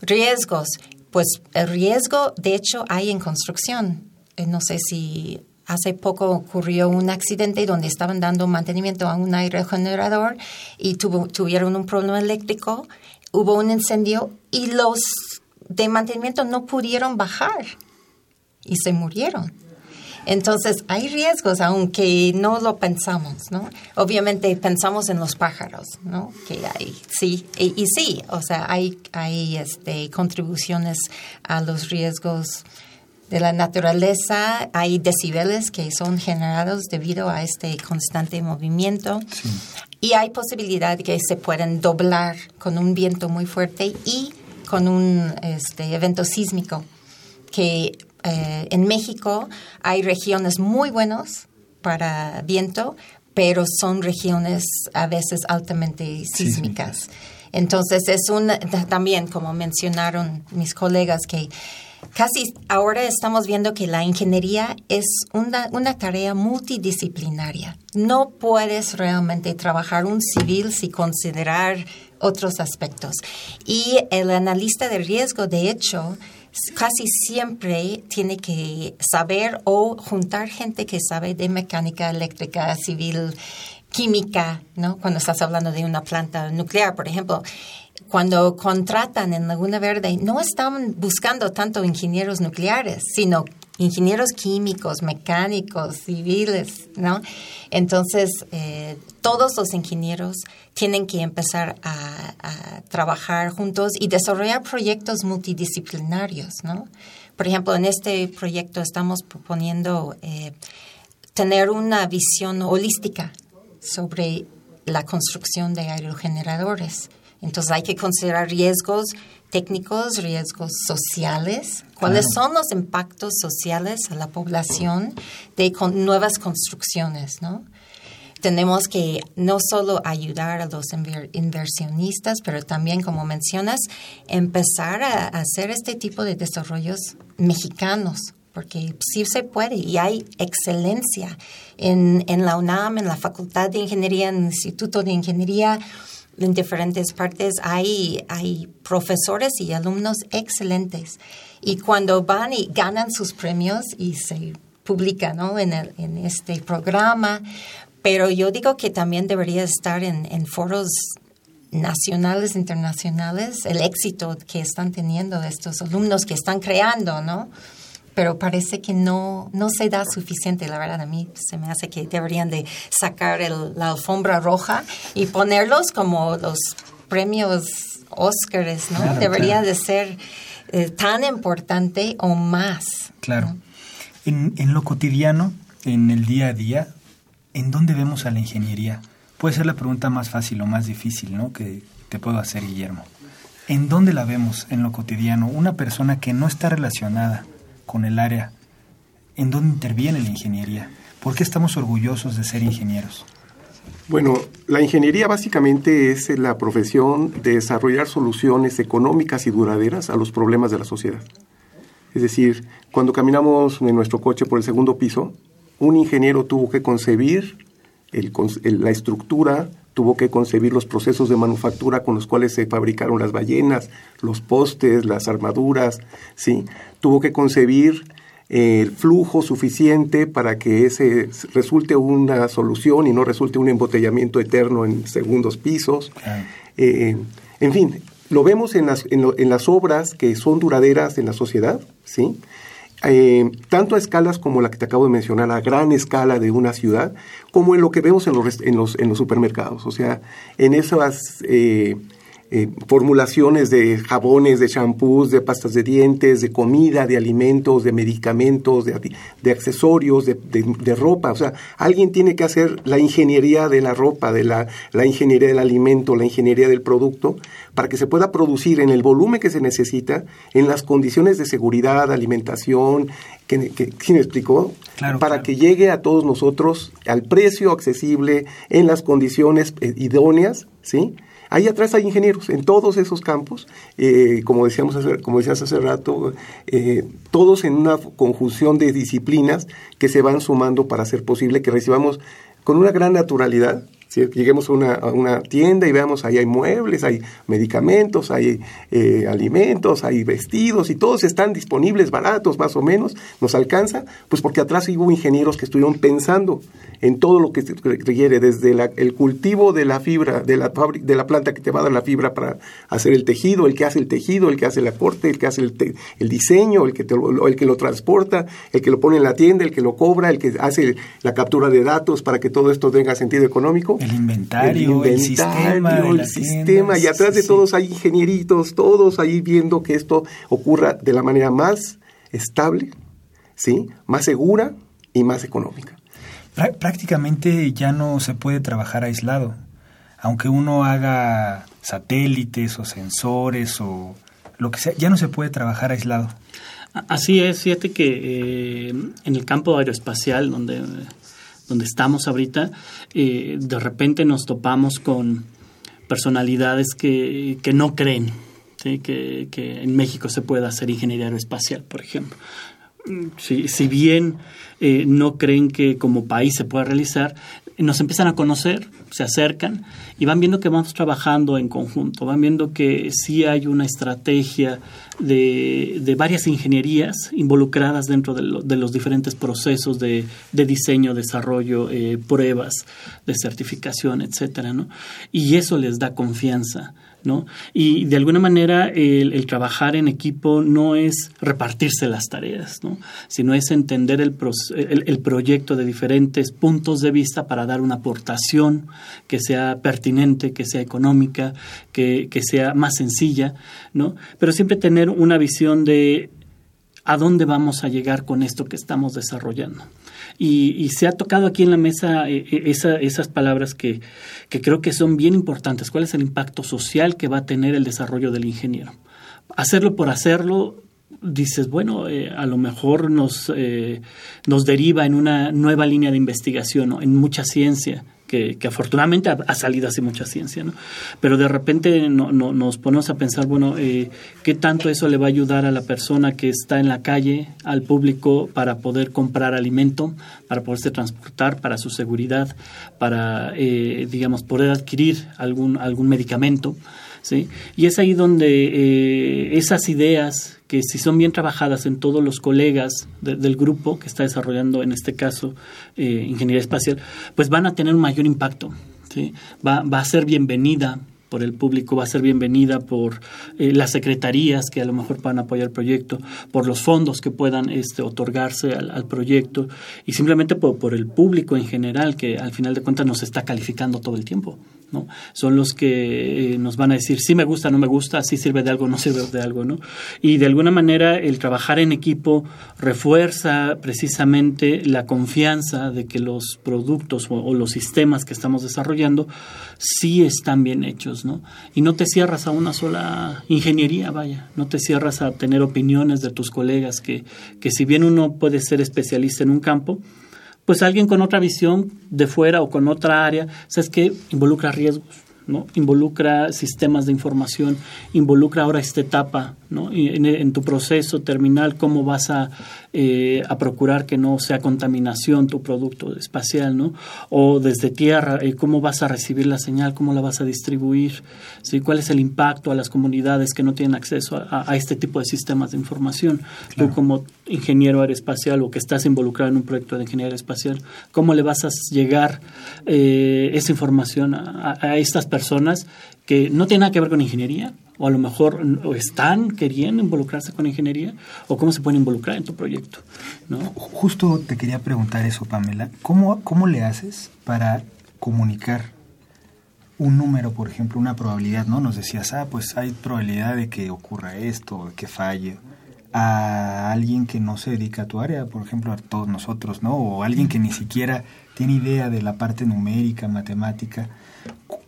Riesgos. Pues el riesgo, de hecho, hay en construcción no sé si hace poco ocurrió un accidente donde estaban dando mantenimiento a un aerogenerador y tuvieron un problema eléctrico, hubo un incendio y los de mantenimiento no pudieron bajar y se murieron. Entonces, hay riesgos, aunque no lo pensamos, ¿no? Obviamente pensamos en los pájaros, ¿no? Que hay, sí, y, y sí, o sea, hay, hay este, contribuciones a los riesgos de la naturaleza, hay decibeles que son generados debido a este constante movimiento. Y hay posibilidad que se puedan doblar con un viento muy fuerte y con un este, evento sísmico que eh, en México hay regiones muy buenas para viento, pero son regiones a veces altamente sísmicas. Entonces es un también como mencionaron mis colegas que casi ahora estamos viendo que la ingeniería es una, una, tarea multidisciplinaria. No puedes realmente trabajar un civil sin considerar otros aspectos. Y el analista de riesgo, de hecho, casi siempre tiene que saber o juntar gente que sabe de mecánica eléctrica, civil, química, ¿no? Cuando estás hablando de una planta nuclear, por ejemplo cuando contratan en Laguna Verde, no están buscando tanto ingenieros nucleares, sino ingenieros químicos, mecánicos, civiles, ¿no? Entonces, eh, todos los ingenieros tienen que empezar a, trabajar juntos y desarrollar proyectos multidisciplinarios, ¿no? Por ejemplo, en este proyecto estamos proponiendo eh, tener una visión holística sobre la construcción de aerogeneradores entonces hay que considerar riesgos técnicos, riesgos sociales, cuáles son los impactos sociales a la población de nuevas construcciones, ¿no? Tenemos que no solo ayudar a los inversionistas, pero también, como mencionas, empezar a hacer este tipo de desarrollos mexicanos, porque sí se puede y hay excelencia en, en la UNAM, en la Facultad de Ingeniería, en el Instituto de Ingeniería en diferentes partes hay, hay profesores y alumnos excelentes. Y cuando van y ganan sus premios y se publican ¿no? en, el, en este programa, pero yo digo que también debería estar en, en foros nacionales, internacionales, el éxito que están teniendo estos alumnos que están creando, ¿no? Pero parece que no, no se da suficiente. La verdad, a mí se me hace que deberían de sacar la alfombra roja y ponerlos como los premios Óscares, ¿no? Debería de ser eh, tan importante o más. Claro. En, en lo cotidiano, en el día a día, ¿en dónde vemos a la ingeniería? Puede ser la pregunta más fácil o más difícil, ¿no? Que te puedo hacer, Guillermo. ¿En dónde la vemos en lo cotidiano? Una persona que no está relacionada con el área en donde interviene la ingeniería. ¿Por qué estamos orgullosos de ser ingenieros? Bueno, la ingeniería básicamente es la profesión de desarrollar soluciones económicas y duraderas a los problemas de la sociedad. Es decir, cuando caminamos en nuestro coche por el segundo piso, un ingeniero tuvo que concebir la estructura, tuvo que concebir los procesos de manufactura con los cuales se fabricaron las ballenas, los postes, las armaduras, ¿sí? Tuvo que concebir eh, el flujo suficiente para que ese resulte una solución y no resulte un embotellamiento eterno en segundos pisos. Eh, en fin, lo vemos en las, en las obras que son duraderas en la sociedad, ¿sí? Eh, tanto a escalas como la que te acabo de mencionar, a gran escala de una ciudad, como en lo que vemos en los, en los, en los supermercados. O sea, en esas eh, eh, formulaciones de jabones, de champús, de pastas de dientes, de comida, de alimentos, de medicamentos, de, de accesorios, de, de, ropa. O sea, alguien tiene que hacer la ingeniería de la ropa, de la, la ingeniería del alimento, la ingeniería del producto, para que se pueda producir en el volumen que se necesita, en las condiciones de seguridad, alimentación, que, que me explicó? para que llegue a todos nosotros al precio accesible, en las condiciones eh, idóneas, ¿sí? Ahí atrás hay ingenieros en todos esos campos, eh, como decíamos hace, como decías hace rato, eh, todos en una conjunción de disciplinas que se van sumando para hacer posible que recibamos con una gran naturalidad Lleguemos a una, tienda y veamos, ahí hay muebles, hay medicamentos, hay eh, alimentos, hay vestidos y todos están disponibles, baratos más o menos, nos alcanza, pues porque atrás hubo ingenieros que estuvieron pensando en todo lo que se requiere, desde el cultivo de la fibra, de la, de la planta que te va a dar la fibra para hacer el tejido, el que hace el tejido, el que hace el aporte, el que hace el, el diseño, el que, el que lo transporta, el que lo pone en la tienda, el que lo cobra, el que hace la captura de datos para que todo esto tenga sentido económico el inventario, el, sistema. El sistema, y atrás de todos hay ingenieritos, todos ahí viendo que esto ocurra de la manera más estable, ¿sí? más segura y más económica. Prácticamente ya no se puede trabajar aislado. Aunque uno haga satélites o sensores o lo que sea, ya no se puede trabajar aislado. Así es, fíjate que eh, en el campo aeroespacial, donde donde estamos ahorita, eh, de repente nos topamos con personalidades que, que no creen que, que, en México se pueda hacer ingeniería aeroespacial, por ejemplo. Si, si bien eh, no creen que como país se pueda realizar, nos empiezan a conocer, se acercan y van viendo que vamos trabajando en conjunto, van viendo que sí hay una estrategia de, de varias ingenierías involucradas dentro de, los diferentes procesos de, de diseño, desarrollo, eh, pruebas, de certificación, etcétera, ¿no? Y eso les da confianza ¿no? Y de alguna manera el, trabajar en equipo no es repartirse las tareas, ¿no? Sino es entender el, el, proyecto de diferentes puntos de vista para dar una aportación que sea pertinente, que sea económica, que, que sea más sencilla, ¿no? Pero siempre tener una visión de a dónde vamos a llegar con esto que estamos desarrollando. Y, se ha tocado aquí en la mesa eh, eh, esas palabras que, creo que son bien importantes. ¿Cuál es el impacto social que va a tener el desarrollo del ingeniero? Hacerlo por hacerlo dices, bueno, eh, a lo mejor nos, nos deriva en una nueva línea de investigación, en mucha ciencia, que, afortunadamente ha, salido hace mucha ciencia, ¿no? Pero de repente no, nos ponemos a pensar, bueno, eh, ¿qué tanto eso le va a ayudar a la persona que está en la calle, al público, para poder comprar alimento, para poderse transportar, para su seguridad, para, eh, digamos, poder adquirir algún, algún medicamento? ¿Sí? Y es ahí donde eh, esas ideas que si son bien trabajadas en todos los colegas del grupo que está desarrollando, en este caso, eh, ingeniería espacial, pues van a tener un mayor impacto. ¿sí? Va, va a ser bienvenida por el público, va a ser bienvenida por eh, las secretarías que a lo mejor puedan apoyar el proyecto, por los fondos que puedan este, otorgarse al, proyecto y simplemente por, por, el público en general que al final de cuentas nos está calificando todo el tiempo. Son los que eh, nos van a decir si me gusta, no me gusta, si sirve de algo, no sirve de algo, ¿no? Y de alguna manera el trabajar en equipo refuerza precisamente la confianza de que los productos o, los sistemas que estamos desarrollando sí están bien hechos, ¿no? Y no te cierras a una sola ingeniería, vaya, no te cierras a tener opiniones de tus colegas que, que si bien uno puede ser especialista en un campo, pues alguien con otra visión de fuera o con otra área, ¿sabes que Involucra riesgos, ¿no? Involucra sistemas de información, involucra ahora esta etapa ¿no? En, en, tu proceso terminal, cómo vas a, eh, a, procurar que no sea contaminación tu producto espacial, ¿no? O desde tierra, eh, cómo vas a recibir la señal, cómo la vas a distribuir, ¿sí? ¿Cuál es el impacto a las comunidades que no tienen acceso a, este tipo de sistemas de información? Tú como ingeniero aeroespacial o que estás involucrado en un proyecto de ingeniería espacial, ¿cómo le vas a llegar eh, esa información a, a estas personas que no tienen nada que ver con ingeniería, o a lo mejor están queriendo involucrarse con ingeniería o cómo se pueden involucrar en tu proyecto. ¿no? Justo te quería preguntar eso, Pamela. ¿Cómo, ¿Cómo le haces para comunicar un número, por ejemplo, una probabilidad? ¿no? Nos decías, ah, pues hay probabilidad de que ocurra esto, de que falle a alguien que no se dedica a tu área, por ejemplo, a todos nosotros, ¿no? O alguien que ni siquiera tiene idea de la parte numérica, matemática.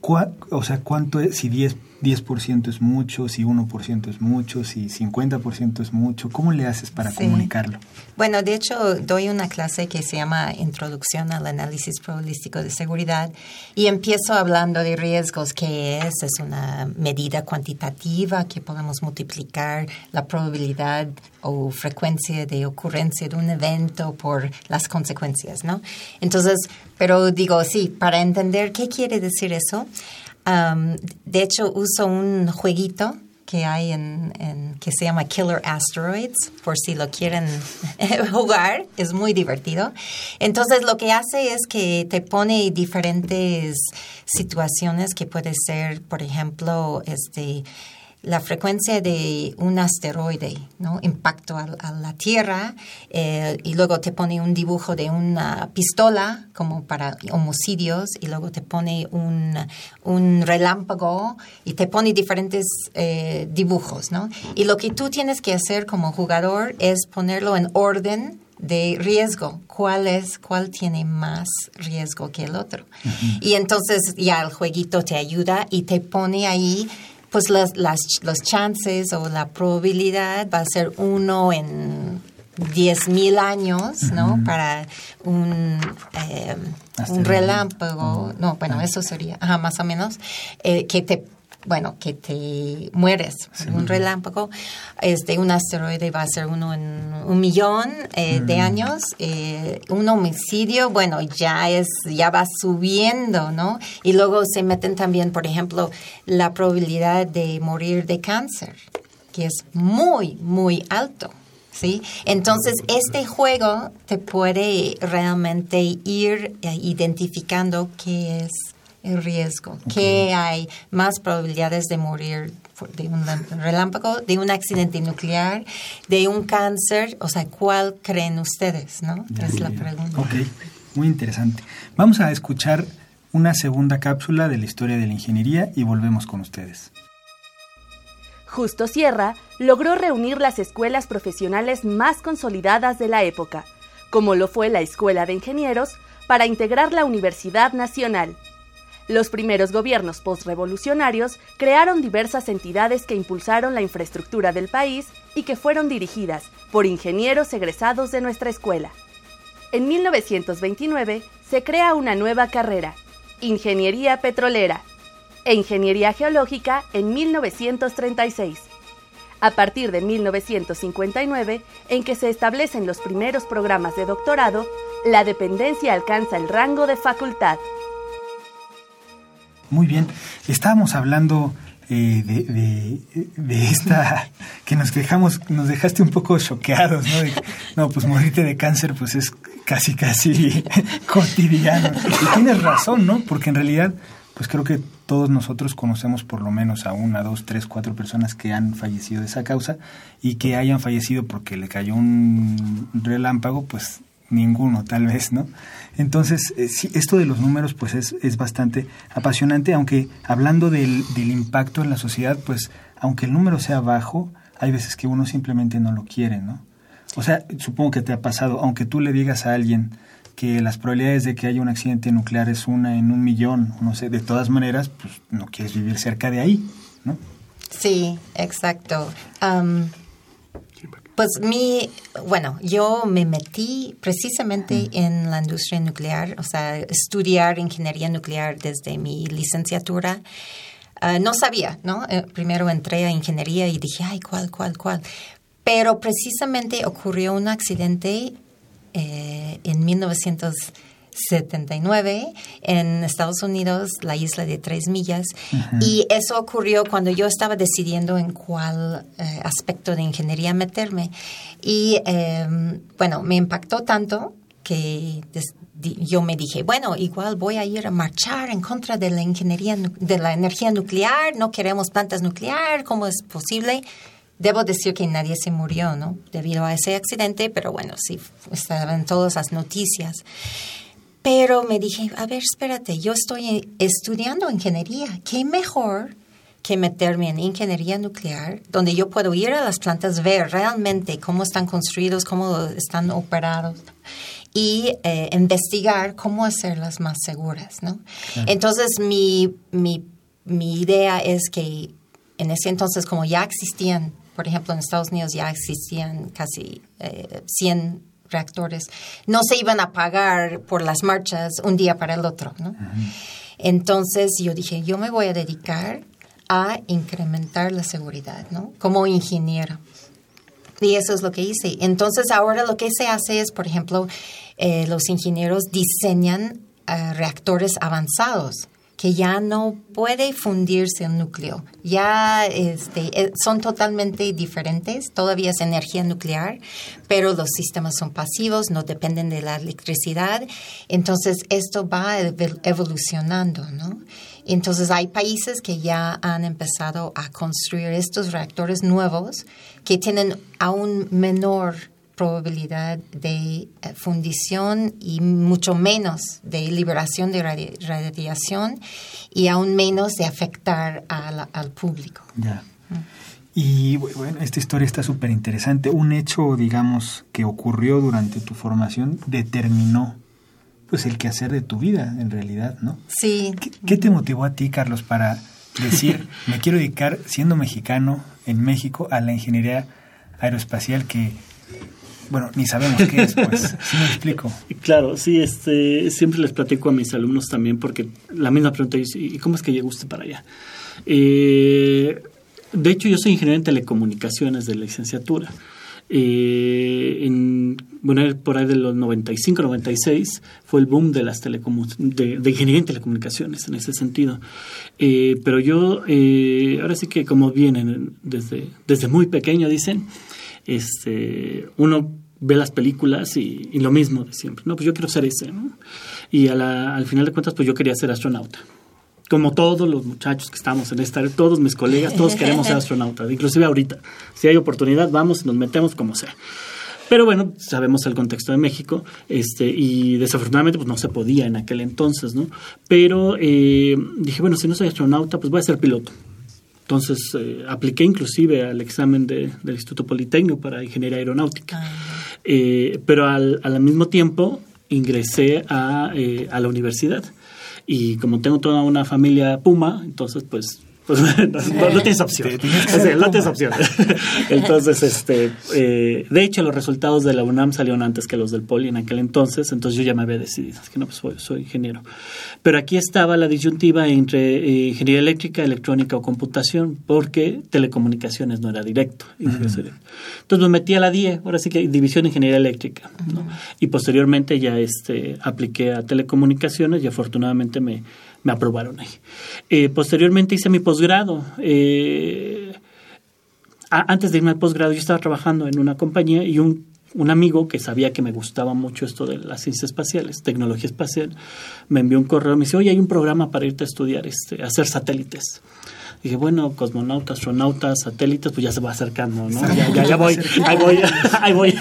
o sea, ¿cuánto es? Si 10 10% es mucho, si 1% es mucho, si 50% es mucho? ¿Cómo le haces para comunicarlo? Bueno, de hecho, doy una clase que se llama Introducción al Análisis Probabilístico de Seguridad y empiezo hablando de riesgos, que es, es una medida cuantitativa que podemos multiplicar la probabilidad o frecuencia de ocurrencia de un evento por las consecuencias, ¿no? Entonces, pero digo, sí, para entender qué quiere decir eso, de hecho uso un jueguito que hay en, que se llama Killer Asteroids, por si lo quieren jugar, es muy divertido. Entonces lo que hace es que te pone diferentes situaciones que puede ser, por ejemplo, este la frecuencia de un asteroide, ¿no? Impacto a, la Tierra, eh, y luego te pone un dibujo de una pistola como para homicidios, y luego te pone un, un relámpago, y te pone diferentes eh, dibujos, ¿no? Y lo que tú tienes que hacer como jugador es ponerlo en orden de riesgo, cuál es, cuál tiene más riesgo que el otro. Y entonces ya el jueguito te ayuda y te pone ahí pues las, las, los chances o la probabilidad va a ser uno en 10 mil años, ¿no? Para un, eh, un relámpago, no, bueno, eso sería, ajá, más o menos, eh, que te bueno, que te mueres. Un relámpago, este, un asteroide va a ser uno en un millón eh, de mm. años. Eh, un homicidio, bueno, ya es, ya va subiendo, ¿no? Y luego se meten también, por ejemplo, la probabilidad de morir de cáncer, que es muy, muy alto. ¿Sí? Entonces, este juego te puede realmente ir eh, identificando qué es el riesgo, que hay más probabilidades de morir de un relámpago, de un accidente nuclear, de un cáncer, o sea, ¿cuál creen ustedes? ¿no? es la pregunta. Ok, muy interesante. Vamos a escuchar una segunda cápsula de la historia de la ingeniería y volvemos con ustedes. Justo Sierra logró reunir las escuelas profesionales más consolidadas de la época, como lo fue la Escuela de Ingenieros, para integrar la Universidad Nacional, los primeros gobiernos postrevolucionarios crearon diversas entidades que impulsaron la infraestructura del país y que fueron dirigidas por ingenieros egresados de nuestra escuela. En 1929 se crea una nueva carrera, Ingeniería Petrolera, e Ingeniería Geológica en 1936. A partir de 1959, en que se establecen los primeros programas de doctorado, la dependencia alcanza el rango de facultad. Muy bien, estábamos hablando eh, de, de, esta que nos dejamos, nos dejaste un poco choqueados, ¿no? no, pues morirte de cáncer, pues es casi, casi cotidiano. Y tienes razón, ¿no? Porque en realidad, pues creo que todos nosotros conocemos por lo menos a una, dos, tres, cuatro personas que han fallecido de esa causa y que hayan fallecido porque le cayó un relámpago, pues ninguno, tal vez, ¿no? Entonces, eh, sí, esto de los números, pues es, es bastante apasionante, aunque hablando del, del, impacto en la sociedad, pues aunque el número sea bajo, hay veces que uno simplemente no lo quiere, ¿no? O sea, supongo que te ha pasado, aunque tú le digas a alguien que las probabilidades de que haya un accidente nuclear es una en un millón, no sé, de todas maneras, pues no quieres vivir cerca de ahí, ¿no? Sí, exacto. Pues mi, bueno, yo me metí precisamente en la industria nuclear, o sea, estudiar ingeniería nuclear desde mi licenciatura. Ah, no sabía, ¿no? Eh, primero entré a ingeniería y dije, ay, ¿cuál, cuál, cuál? Pero precisamente ocurrió un accidente eh, en 1900 79 en Estados Unidos, la isla de Tres Millas. Y eso ocurrió cuando yo estaba decidiendo en cuál eh, aspecto de ingeniería meterme. Y em, bueno, me impactó tanto que yo me dije, bueno, igual voy a ir a marchar en contra de la ingeniería, de la energía nuclear, no queremos plantas nuclear, ¿cómo es posible? Debo decir que nadie se murió, ¿no? Debido a ese accidente, pero bueno, sí, estaban todas las noticias. Pero me dije, a ver, espérate, yo estoy estudiando ingeniería. ¿Qué mejor que meterme en ingeniería nuclear, donde yo puedo ir a las plantas, ver realmente cómo están construidos, cómo están operados y eh, investigar cómo hacerlas más seguras, ¿no? Entonces, mi, mi, mi idea es que en ese entonces, como ya existían, por ejemplo, en Estados Unidos ya existían casi eh, 100 reactores, no se iban a pagar por las marchas un día para el otro, ¿no? Entonces yo dije, yo me voy a dedicar a incrementar la seguridad, ¿no? Como ingeniero. Y eso es lo que hice. Entonces ahora lo que se hace es, por ejemplo, eh, los ingenieros diseñan eh, reactores avanzados que ya no puede fundirse el núcleo. Ya este, eh, son totalmente diferentes, todavía es energía nuclear, pero los sistemas son pasivos, no dependen de la electricidad. Entonces, esto va evolucionando, ¿no? Entonces, hay países que ya han empezado a construir estos reactores nuevos que tienen aún menor probabilidad de eh, fundición y mucho menos de liberación de radiación y aún menos de afectar al público. Ya. Y bueno, esta historia está súper interesante. Un hecho, digamos, que ocurrió durante tu formación determinó pues el quehacer de tu vida, en realidad, ¿no? Sí. ¿Qué, qué te motivó a ti, Carlos, para decir, me quiero dedicar, siendo mexicano, en México, a la ingeniería aeroespacial que bueno, ni sabemos qué es, pues. ¿Sí me explico? Claro, sí, este, siempre les platico a mis alumnos también, porque la misma pregunta es, ¿y cómo es que llegó usted para allá? Eh, de hecho, yo soy ingeniero en telecomunicaciones de la licenciatura. Eh, en, bueno, por ahí de los 95, 96 fue el boom de las de, de, ingeniería en telecomunicaciones en ese sentido. Eh, pero yo, ahora sí que como vienen desde, desde muy pequeño, dicen, este, uno ve las películas y, lo mismo de siempre. No, pues yo quiero ser ese, ¿no? Y al final de cuentas, pues yo quería ser astronauta. Como todos los muchachos que estamos en esta, todos mis colegas, todos queremos ser astronautas, inclusive ahorita. Si hay oportunidad, vamos y nos metemos como sea. Pero bueno, sabemos el contexto de México, este, y desafortunadamente pues no se podía en aquel entonces, ¿no? Pero eh, dije, bueno, si no soy astronauta, pues voy a ser piloto. Entonces eh, apliqué inclusive al examen de, del Instituto Politécnico para Ingeniería Aeronáutica. Ah. Eh, pero al, al, mismo tiempo ingresé a, eh, a la universidad. Y como tengo toda una familia Puma, entonces pues pues no, tienes opción. no tienes opción. entonces, este, eh, de hecho, los resultados de la UNAM salieron antes que los del Poli en aquel entonces, entonces yo ya me había decidido, es que no, pues soy, ingeniero. Pero aquí estaba la disyuntiva entre eh, ingeniería eléctrica, electrónica o computación, porque telecomunicaciones no era directo. Entonces me metí a la DIE, ahora sí que División de Ingeniería Eléctrica, y posteriormente ya este, apliqué a telecomunicaciones y afortunadamente me me aprobaron ahí. Eh, posteriormente hice mi posgrado. Eh, antes de irme al posgrado yo estaba trabajando en una compañía y un, un, amigo que sabía que me gustaba mucho esto de las ciencias espaciales, tecnología espacial, me envió un correo, me dice, oye, hay un programa para irte a estudiar, este, hacer satélites. Dije, bueno, cosmonautas, astronautas, satélites, pues ya se va acercando, ¿no? Ya, ya, voy, ahí voy, ahí voy,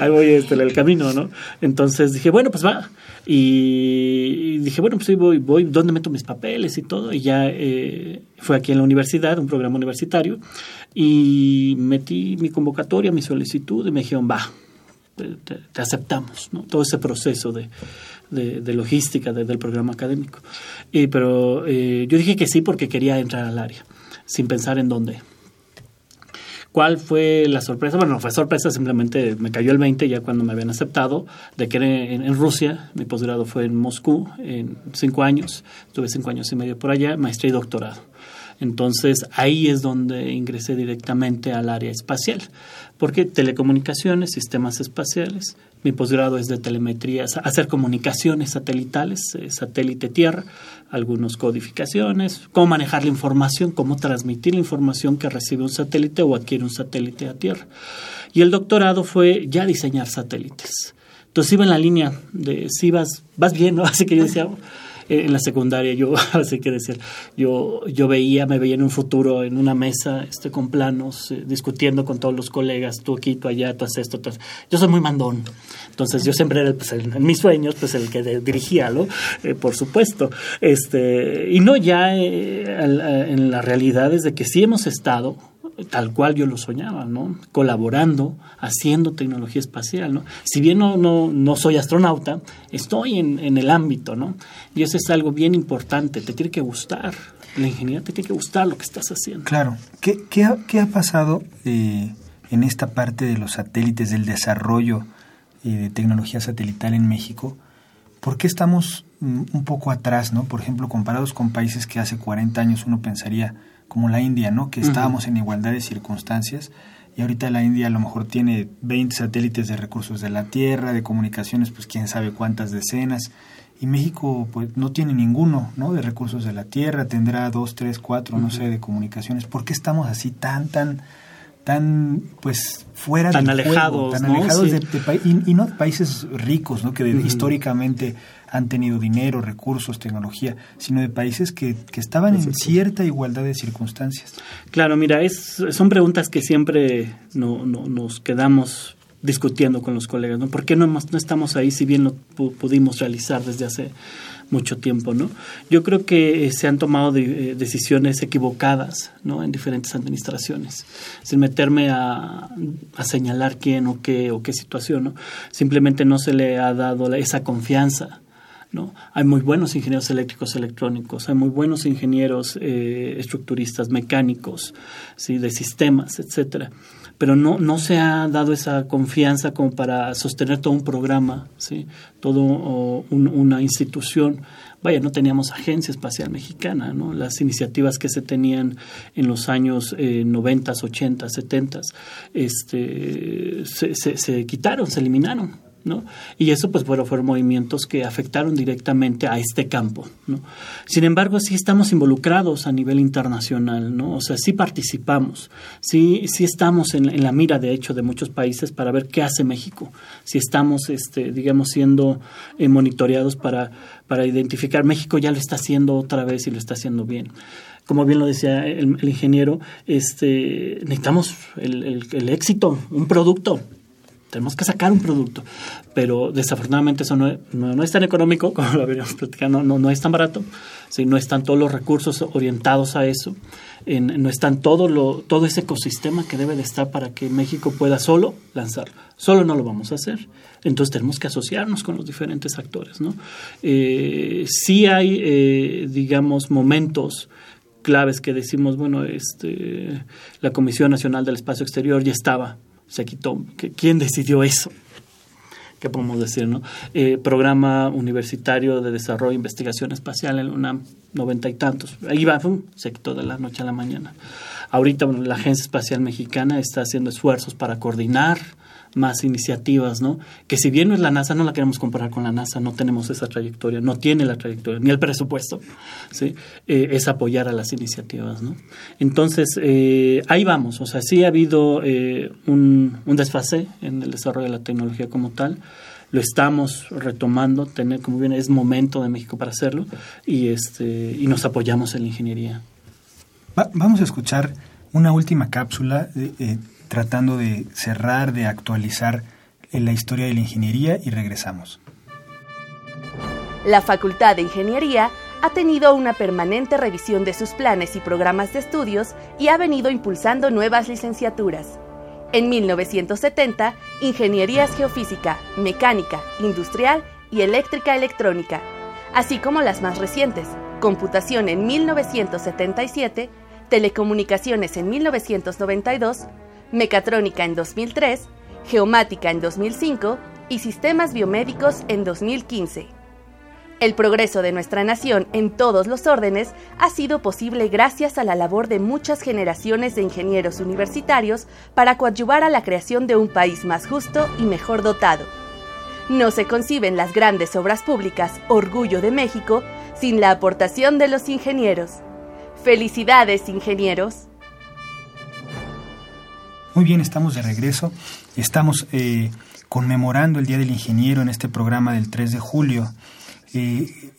ahí voy este, el camino, ¿no? Entonces dije, bueno, pues va. Y dije, bueno, pues voy, voy, ¿dónde meto mis papeles y todo? Y ya eh, fue aquí en la universidad, un programa universitario, y metí mi convocatoria, mi solicitud, y me dijeron, va, te, aceptamos, ¿no? Todo ese proceso de, de, logística del programa académico. Y, pero eh, yo dije que sí porque quería entrar al área, sin pensar en dónde. ¿Cuál fue la sorpresa? Bueno, no fue sorpresa, simplemente me cayó el 20 ya cuando me habían aceptado, de que era en, Rusia, mi posgrado fue en Moscú, en cinco años, tuve cinco años y medio por allá, maestría y doctorado. Entonces ahí es donde ingresé directamente al área espacial, porque telecomunicaciones, sistemas espaciales, mi posgrado es de telemetría, hacer comunicaciones satelitales, eh, satélite tierra, algunas codificaciones, cómo manejar la información, cómo transmitir la información que recibe un satélite o adquiere un satélite a tierra. Y el doctorado fue ya diseñar satélites. Entonces iba en la línea de si vas, vas bien, ¿no? Así que yo decía, en la secundaria yo así que decir yo yo veía me veía en un futuro en una mesa este con planos eh, discutiendo con todos los colegas tú aquí tú allá tú haces esto yo soy muy mandón. Entonces yo siempre era pues, en mis sueños pues el que dirigía ¿no? Eh, por supuesto. Este y no ya eh, en la realidad es de que sí hemos estado tal cual yo lo soñaba, ¿no? Colaborando, haciendo tecnología espacial, ¿no? Si bien no, no, no soy astronauta, estoy en, en, el ámbito, ¿no? Y eso es algo bien importante, te tiene que gustar. La ingeniería te tiene que gustar lo que estás haciendo. Claro. ¿Qué, qué, ha, qué ha pasado eh, en esta parte de los satélites, del desarrollo eh, de tecnología satelital en México? ¿Por qué estamos mm, un poco atrás, no? Por ejemplo, comparados con países que hace 40 años uno pensaría, como la India, ¿no? Que estábamos en igualdad de circunstancias y ahorita la India a lo mejor tiene 20 satélites de recursos de la Tierra, de comunicaciones, pues quién sabe cuántas decenas. Y México pues no tiene ninguno, ¿no? De recursos de la Tierra, tendrá dos, tres, cuatro, no sé, de comunicaciones. ¿Por qué estamos así tan, tan, tan, pues fuera tan del alejados, juego, tan ¿no? alejados Sí. de, de y, y no de países ricos, ¿no? Que de- históricamente han tenido dinero, recursos, tecnología, sino de países que, que estaban en cierta igualdad de circunstancias. Claro, mira, es, son preguntas que siempre no, no- nos quedamos discutiendo con los colegas, ¿no? ¿Por qué no, no estamos ahí si bien lo pu- pudimos realizar desde hace mucho tiempo, ¿no? Yo creo que eh, se han tomado de- eh, decisiones equivocadas, ¿no? En diferentes administraciones, sin meterme a, a señalar quién o qué o qué situación, ¿no? Simplemente no se le ha dado la- esa confianza ¿no? Hay muy buenos ingenieros eléctricos electrónicos, hay muy buenos ingenieros eh, estructuristas mecánicos, ¿sí? de sistemas, etcétera. Pero no, no se ha dado esa confianza como para sostener todo un programa, ¿sí? todo un- una institución. Vaya, no teníamos agencia espacial mexicana, ¿no? Las iniciativas que se tenían en los años eh, 90, 80, 70, este, se- se quitaron, se eliminaron. ¿No? Y eso, pues bueno, fueron movimientos que afectaron directamente a este campo, ¿no? Sin embargo, sí estamos involucrados a nivel internacional, ¿no? O sea, sí participamos, sí, sí estamos en, la mira, de hecho, de muchos países para ver qué hace México, si estamos, este, digamos, siendo eh, monitoreados para, para identificar, México ya lo está haciendo otra vez y lo está haciendo bien como bien lo decía el, ingeniero, este, necesitamos el éxito, un producto. Tenemos que sacar un producto, pero desafortunadamente eso no, no- es tan económico como lo veníamos platicando, no, no es tan barato, ¿sí? no están todos los recursos orientados a eso, no están todo, lo, todo ese ecosistema que debe de estar para que México pueda solo lanzarlo. Solo no lo vamos a hacer. Entonces tenemos que asociarnos con los diferentes actores. ¿no? Eh, sí hay, eh, digamos, momentos claves que decimos, bueno, este, la Comisión Nacional del Espacio Exterior ya estaba, se quitó. ¿Qué- ¿Quién decidió eso? ¿Qué podemos decir, no? Eh, programa Universitario de Desarrollo e Investigación Espacial en la UNAM, noventa y tantos. Ahí va, ¡fum! se quitó de la noche a la mañana. Ahorita bueno, la Agencia Espacial Mexicana está haciendo esfuerzos para coordinar más iniciativas, ¿no? Que si bien no es la NASA, no la queremos comparar con la NASA, no tenemos esa trayectoria, no tiene la trayectoria, ni el presupuesto, ¿sí? Eh, es apoyar a las iniciativas, ¿no? Entonces, eh, ahí vamos, o sea, sí ha habido eh, un, desfase en el desarrollo de la tecnología como tal, lo estamos retomando, tener, como bien es momento de México para hacerlo, y, este, y nos apoyamos en la ingeniería. Va- vamos a escuchar una última cápsula eh, tratando de cerrar, de actualizar eh, la historia de la ingeniería y regresamos. La Facultad de Ingeniería ha tenido una permanente revisión de sus planes y programas de estudios y ha venido impulsando nuevas licenciaturas. En 1970, Ingenierías Geofísica, Mecánica, Industrial y Eléctrica Electrónica, así como las más recientes, Computación en 1977, Telecomunicaciones en 1992, Mecatrónica en 2003, Geomática en 2005 y Sistemas Biomédicos en 2015. El progreso de nuestra nación en todos los órdenes ha sido posible gracias a la labor de muchas generaciones de ingenieros universitarios para coadyuvar a la creación de un país más justo y mejor dotado. No se conciben las grandes obras públicas Orgullo de México sin la aportación de los ingenieros. Felicidades, ingenieros. Muy bien, estamos de regreso. Estamos eh, conmemorando el Día del Ingeniero en este programa del 3 de julio. Eh,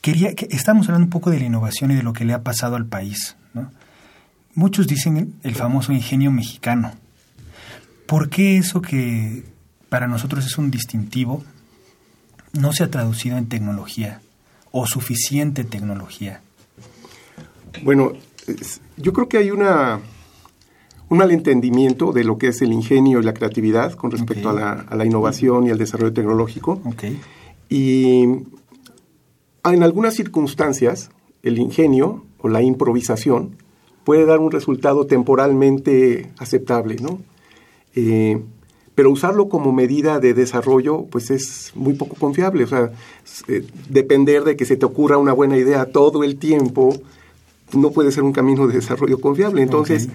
quería que estamos hablando un poco de la innovación y de lo que le ha pasado al país. ¿no? Muchos dicen el famoso ingenio mexicano. ¿Por qué eso que para nosotros es un distintivo no se ha traducido en tecnología o suficiente tecnología? Bueno, yo creo que hay una un malentendimiento de lo que es el ingenio y la creatividad con respecto a, la, a la innovación y al desarrollo tecnológico. Y en algunas circunstancias, el ingenio o la improvisación puede dar un resultado temporalmente aceptable, ¿no? Eh, pero usarlo como medida de desarrollo, pues es muy poco confiable. O sea, eh, depender de que se te ocurra una buena idea todo el tiempo no puede ser un camino de desarrollo confiable. Entonces,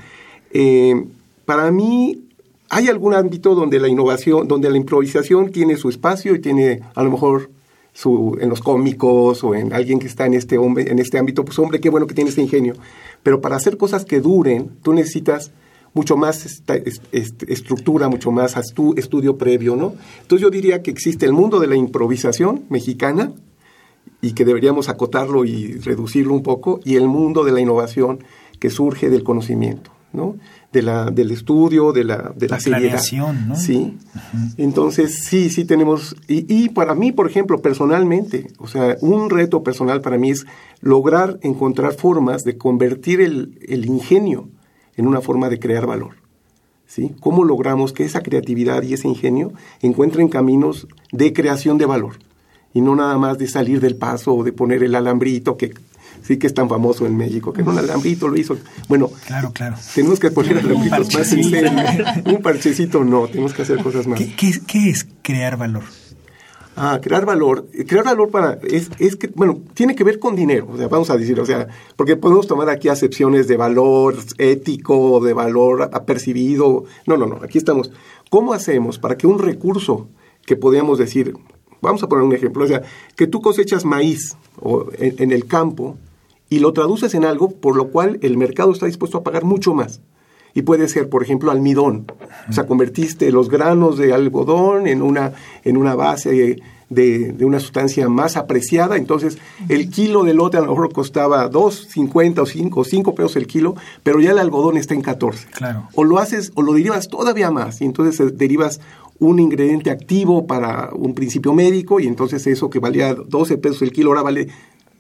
eh, para mí, hay algún ámbito donde la innovación, donde la improvisación tiene su espacio y tiene a lo mejor su, en los cómicos o en alguien que está en este, hombre, en este ámbito, pues hombre, qué bueno que tiene ese ingenio. Pero para hacer cosas que duren, tú necesitas mucho más estructura, mucho más estudio previo, ¿no? Entonces yo diría que existe el mundo de la improvisación mexicana y que deberíamos acotarlo y reducirlo un poco, y el mundo de la innovación que surge del conocimiento, ¿no? De la, del estudio, de la, de la, seriedad. ¿no? Sí. Entonces, sí, sí tenemos, y, y para mí, por ejemplo, personalmente, o sea, un reto personal para mí es lograr encontrar formas de convertir el, el ingenio en una forma de crear valor. ¿Sí? ¿Cómo logramos que esa creatividad y ese ingenio encuentren caminos de creación de valor? Y no nada más de salir del paso o de poner el alambrito que sí que es tan famoso en México, que no el alambrito lo hizo. Bueno, claro, claro. Tenemos que poner alambritos más sinceros. Un parchecito no, tenemos que hacer cosas más. ¿Qué, qué es crear valor? Ah, crear valor. Crear valor para es, es que, bueno, tiene que ver con dinero, o sea, vamos a decir, o sea, porque podemos tomar aquí acepciones de valor ético, de valor apercibido. No, no, no, aquí estamos. ¿Cómo hacemos para que un recurso que podríamos decir, vamos a poner un ejemplo, o sea, que tú cosechas maíz o en, en el campo y lo traduces en algo por lo cual el mercado está dispuesto a pagar mucho más y puede ser, por ejemplo, almidón. O sea, convertiste los granos de algodón en una, en una base de, de, una sustancia más apreciada, entonces el kilo de lote a lo mejor costaba 2.50 o 5, 5 pesos el kilo, pero ya el algodón está en 14. Claro. O lo haces, o lo derivas todavía más, y entonces derivas un ingrediente activo para un principio médico, y entonces eso que valía 12 pesos el kilo ahora vale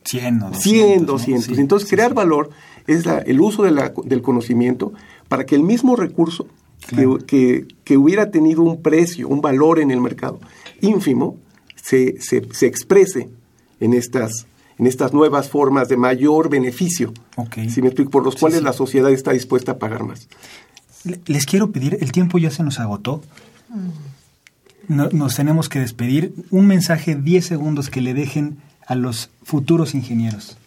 100, 200. 100, 200. ¿no? Sí, entonces, crear valor es la, el uso de la, del conocimiento para que el mismo recurso claro. que, que, que, hubiera tenido un precio, un valor en el mercado ínfimo, se, se, se exprese en estas, en estas nuevas formas de mayor beneficio, okay. ¿sí me explico? por los cuales sí, la sociedad está dispuesta a pagar más. Les quiero pedir, el tiempo ya se nos agotó. No, nos tenemos que despedir. Un mensaje, 10 segundos que le dejen a los futuros ingenieros.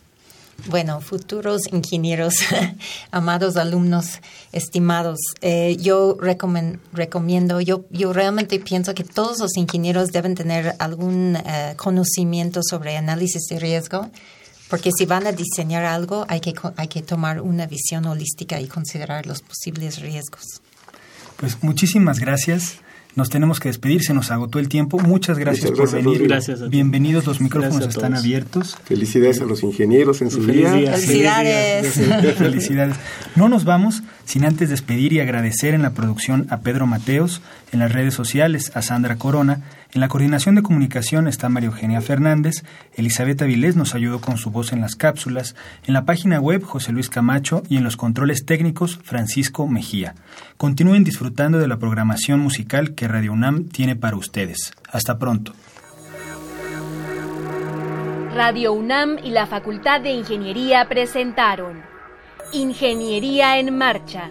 Bueno, futuros ingenieros, amados alumnos, estimados, eh, yo recomiendo, yo, yo realmente pienso que todos los ingenieros deben tener algún uh, conocimiento sobre análisis de riesgo, porque si van a diseñar algo hay que, hay que tomar una visión holística y considerar los posibles riesgos. Pues muchísimas gracias. Nos tenemos que despedir, se nos agotó el tiempo. Muchas gracias, Muchas por gracias, venir. Gracias Bienvenidos, los micrófonos están abiertos. Felicidades a los ingenieros en su día. Felicidades. Felicidades. Felicidades. No nos vamos sin antes despedir y agradecer en la producción a Pedro Mateos, en las redes sociales a Sandra Corona, en la coordinación de comunicación está María Eugenia Fernández, Elizabeth Avilés nos ayudó con su voz en las cápsulas, en la página web José Luis Camacho y en los controles técnicos Francisco Mejía. Continúen disfrutando de la programación musical que Radio UNAM tiene para ustedes. Hasta pronto. Radio UNAM y la Facultad de Ingeniería presentaron Ingeniería en Marcha.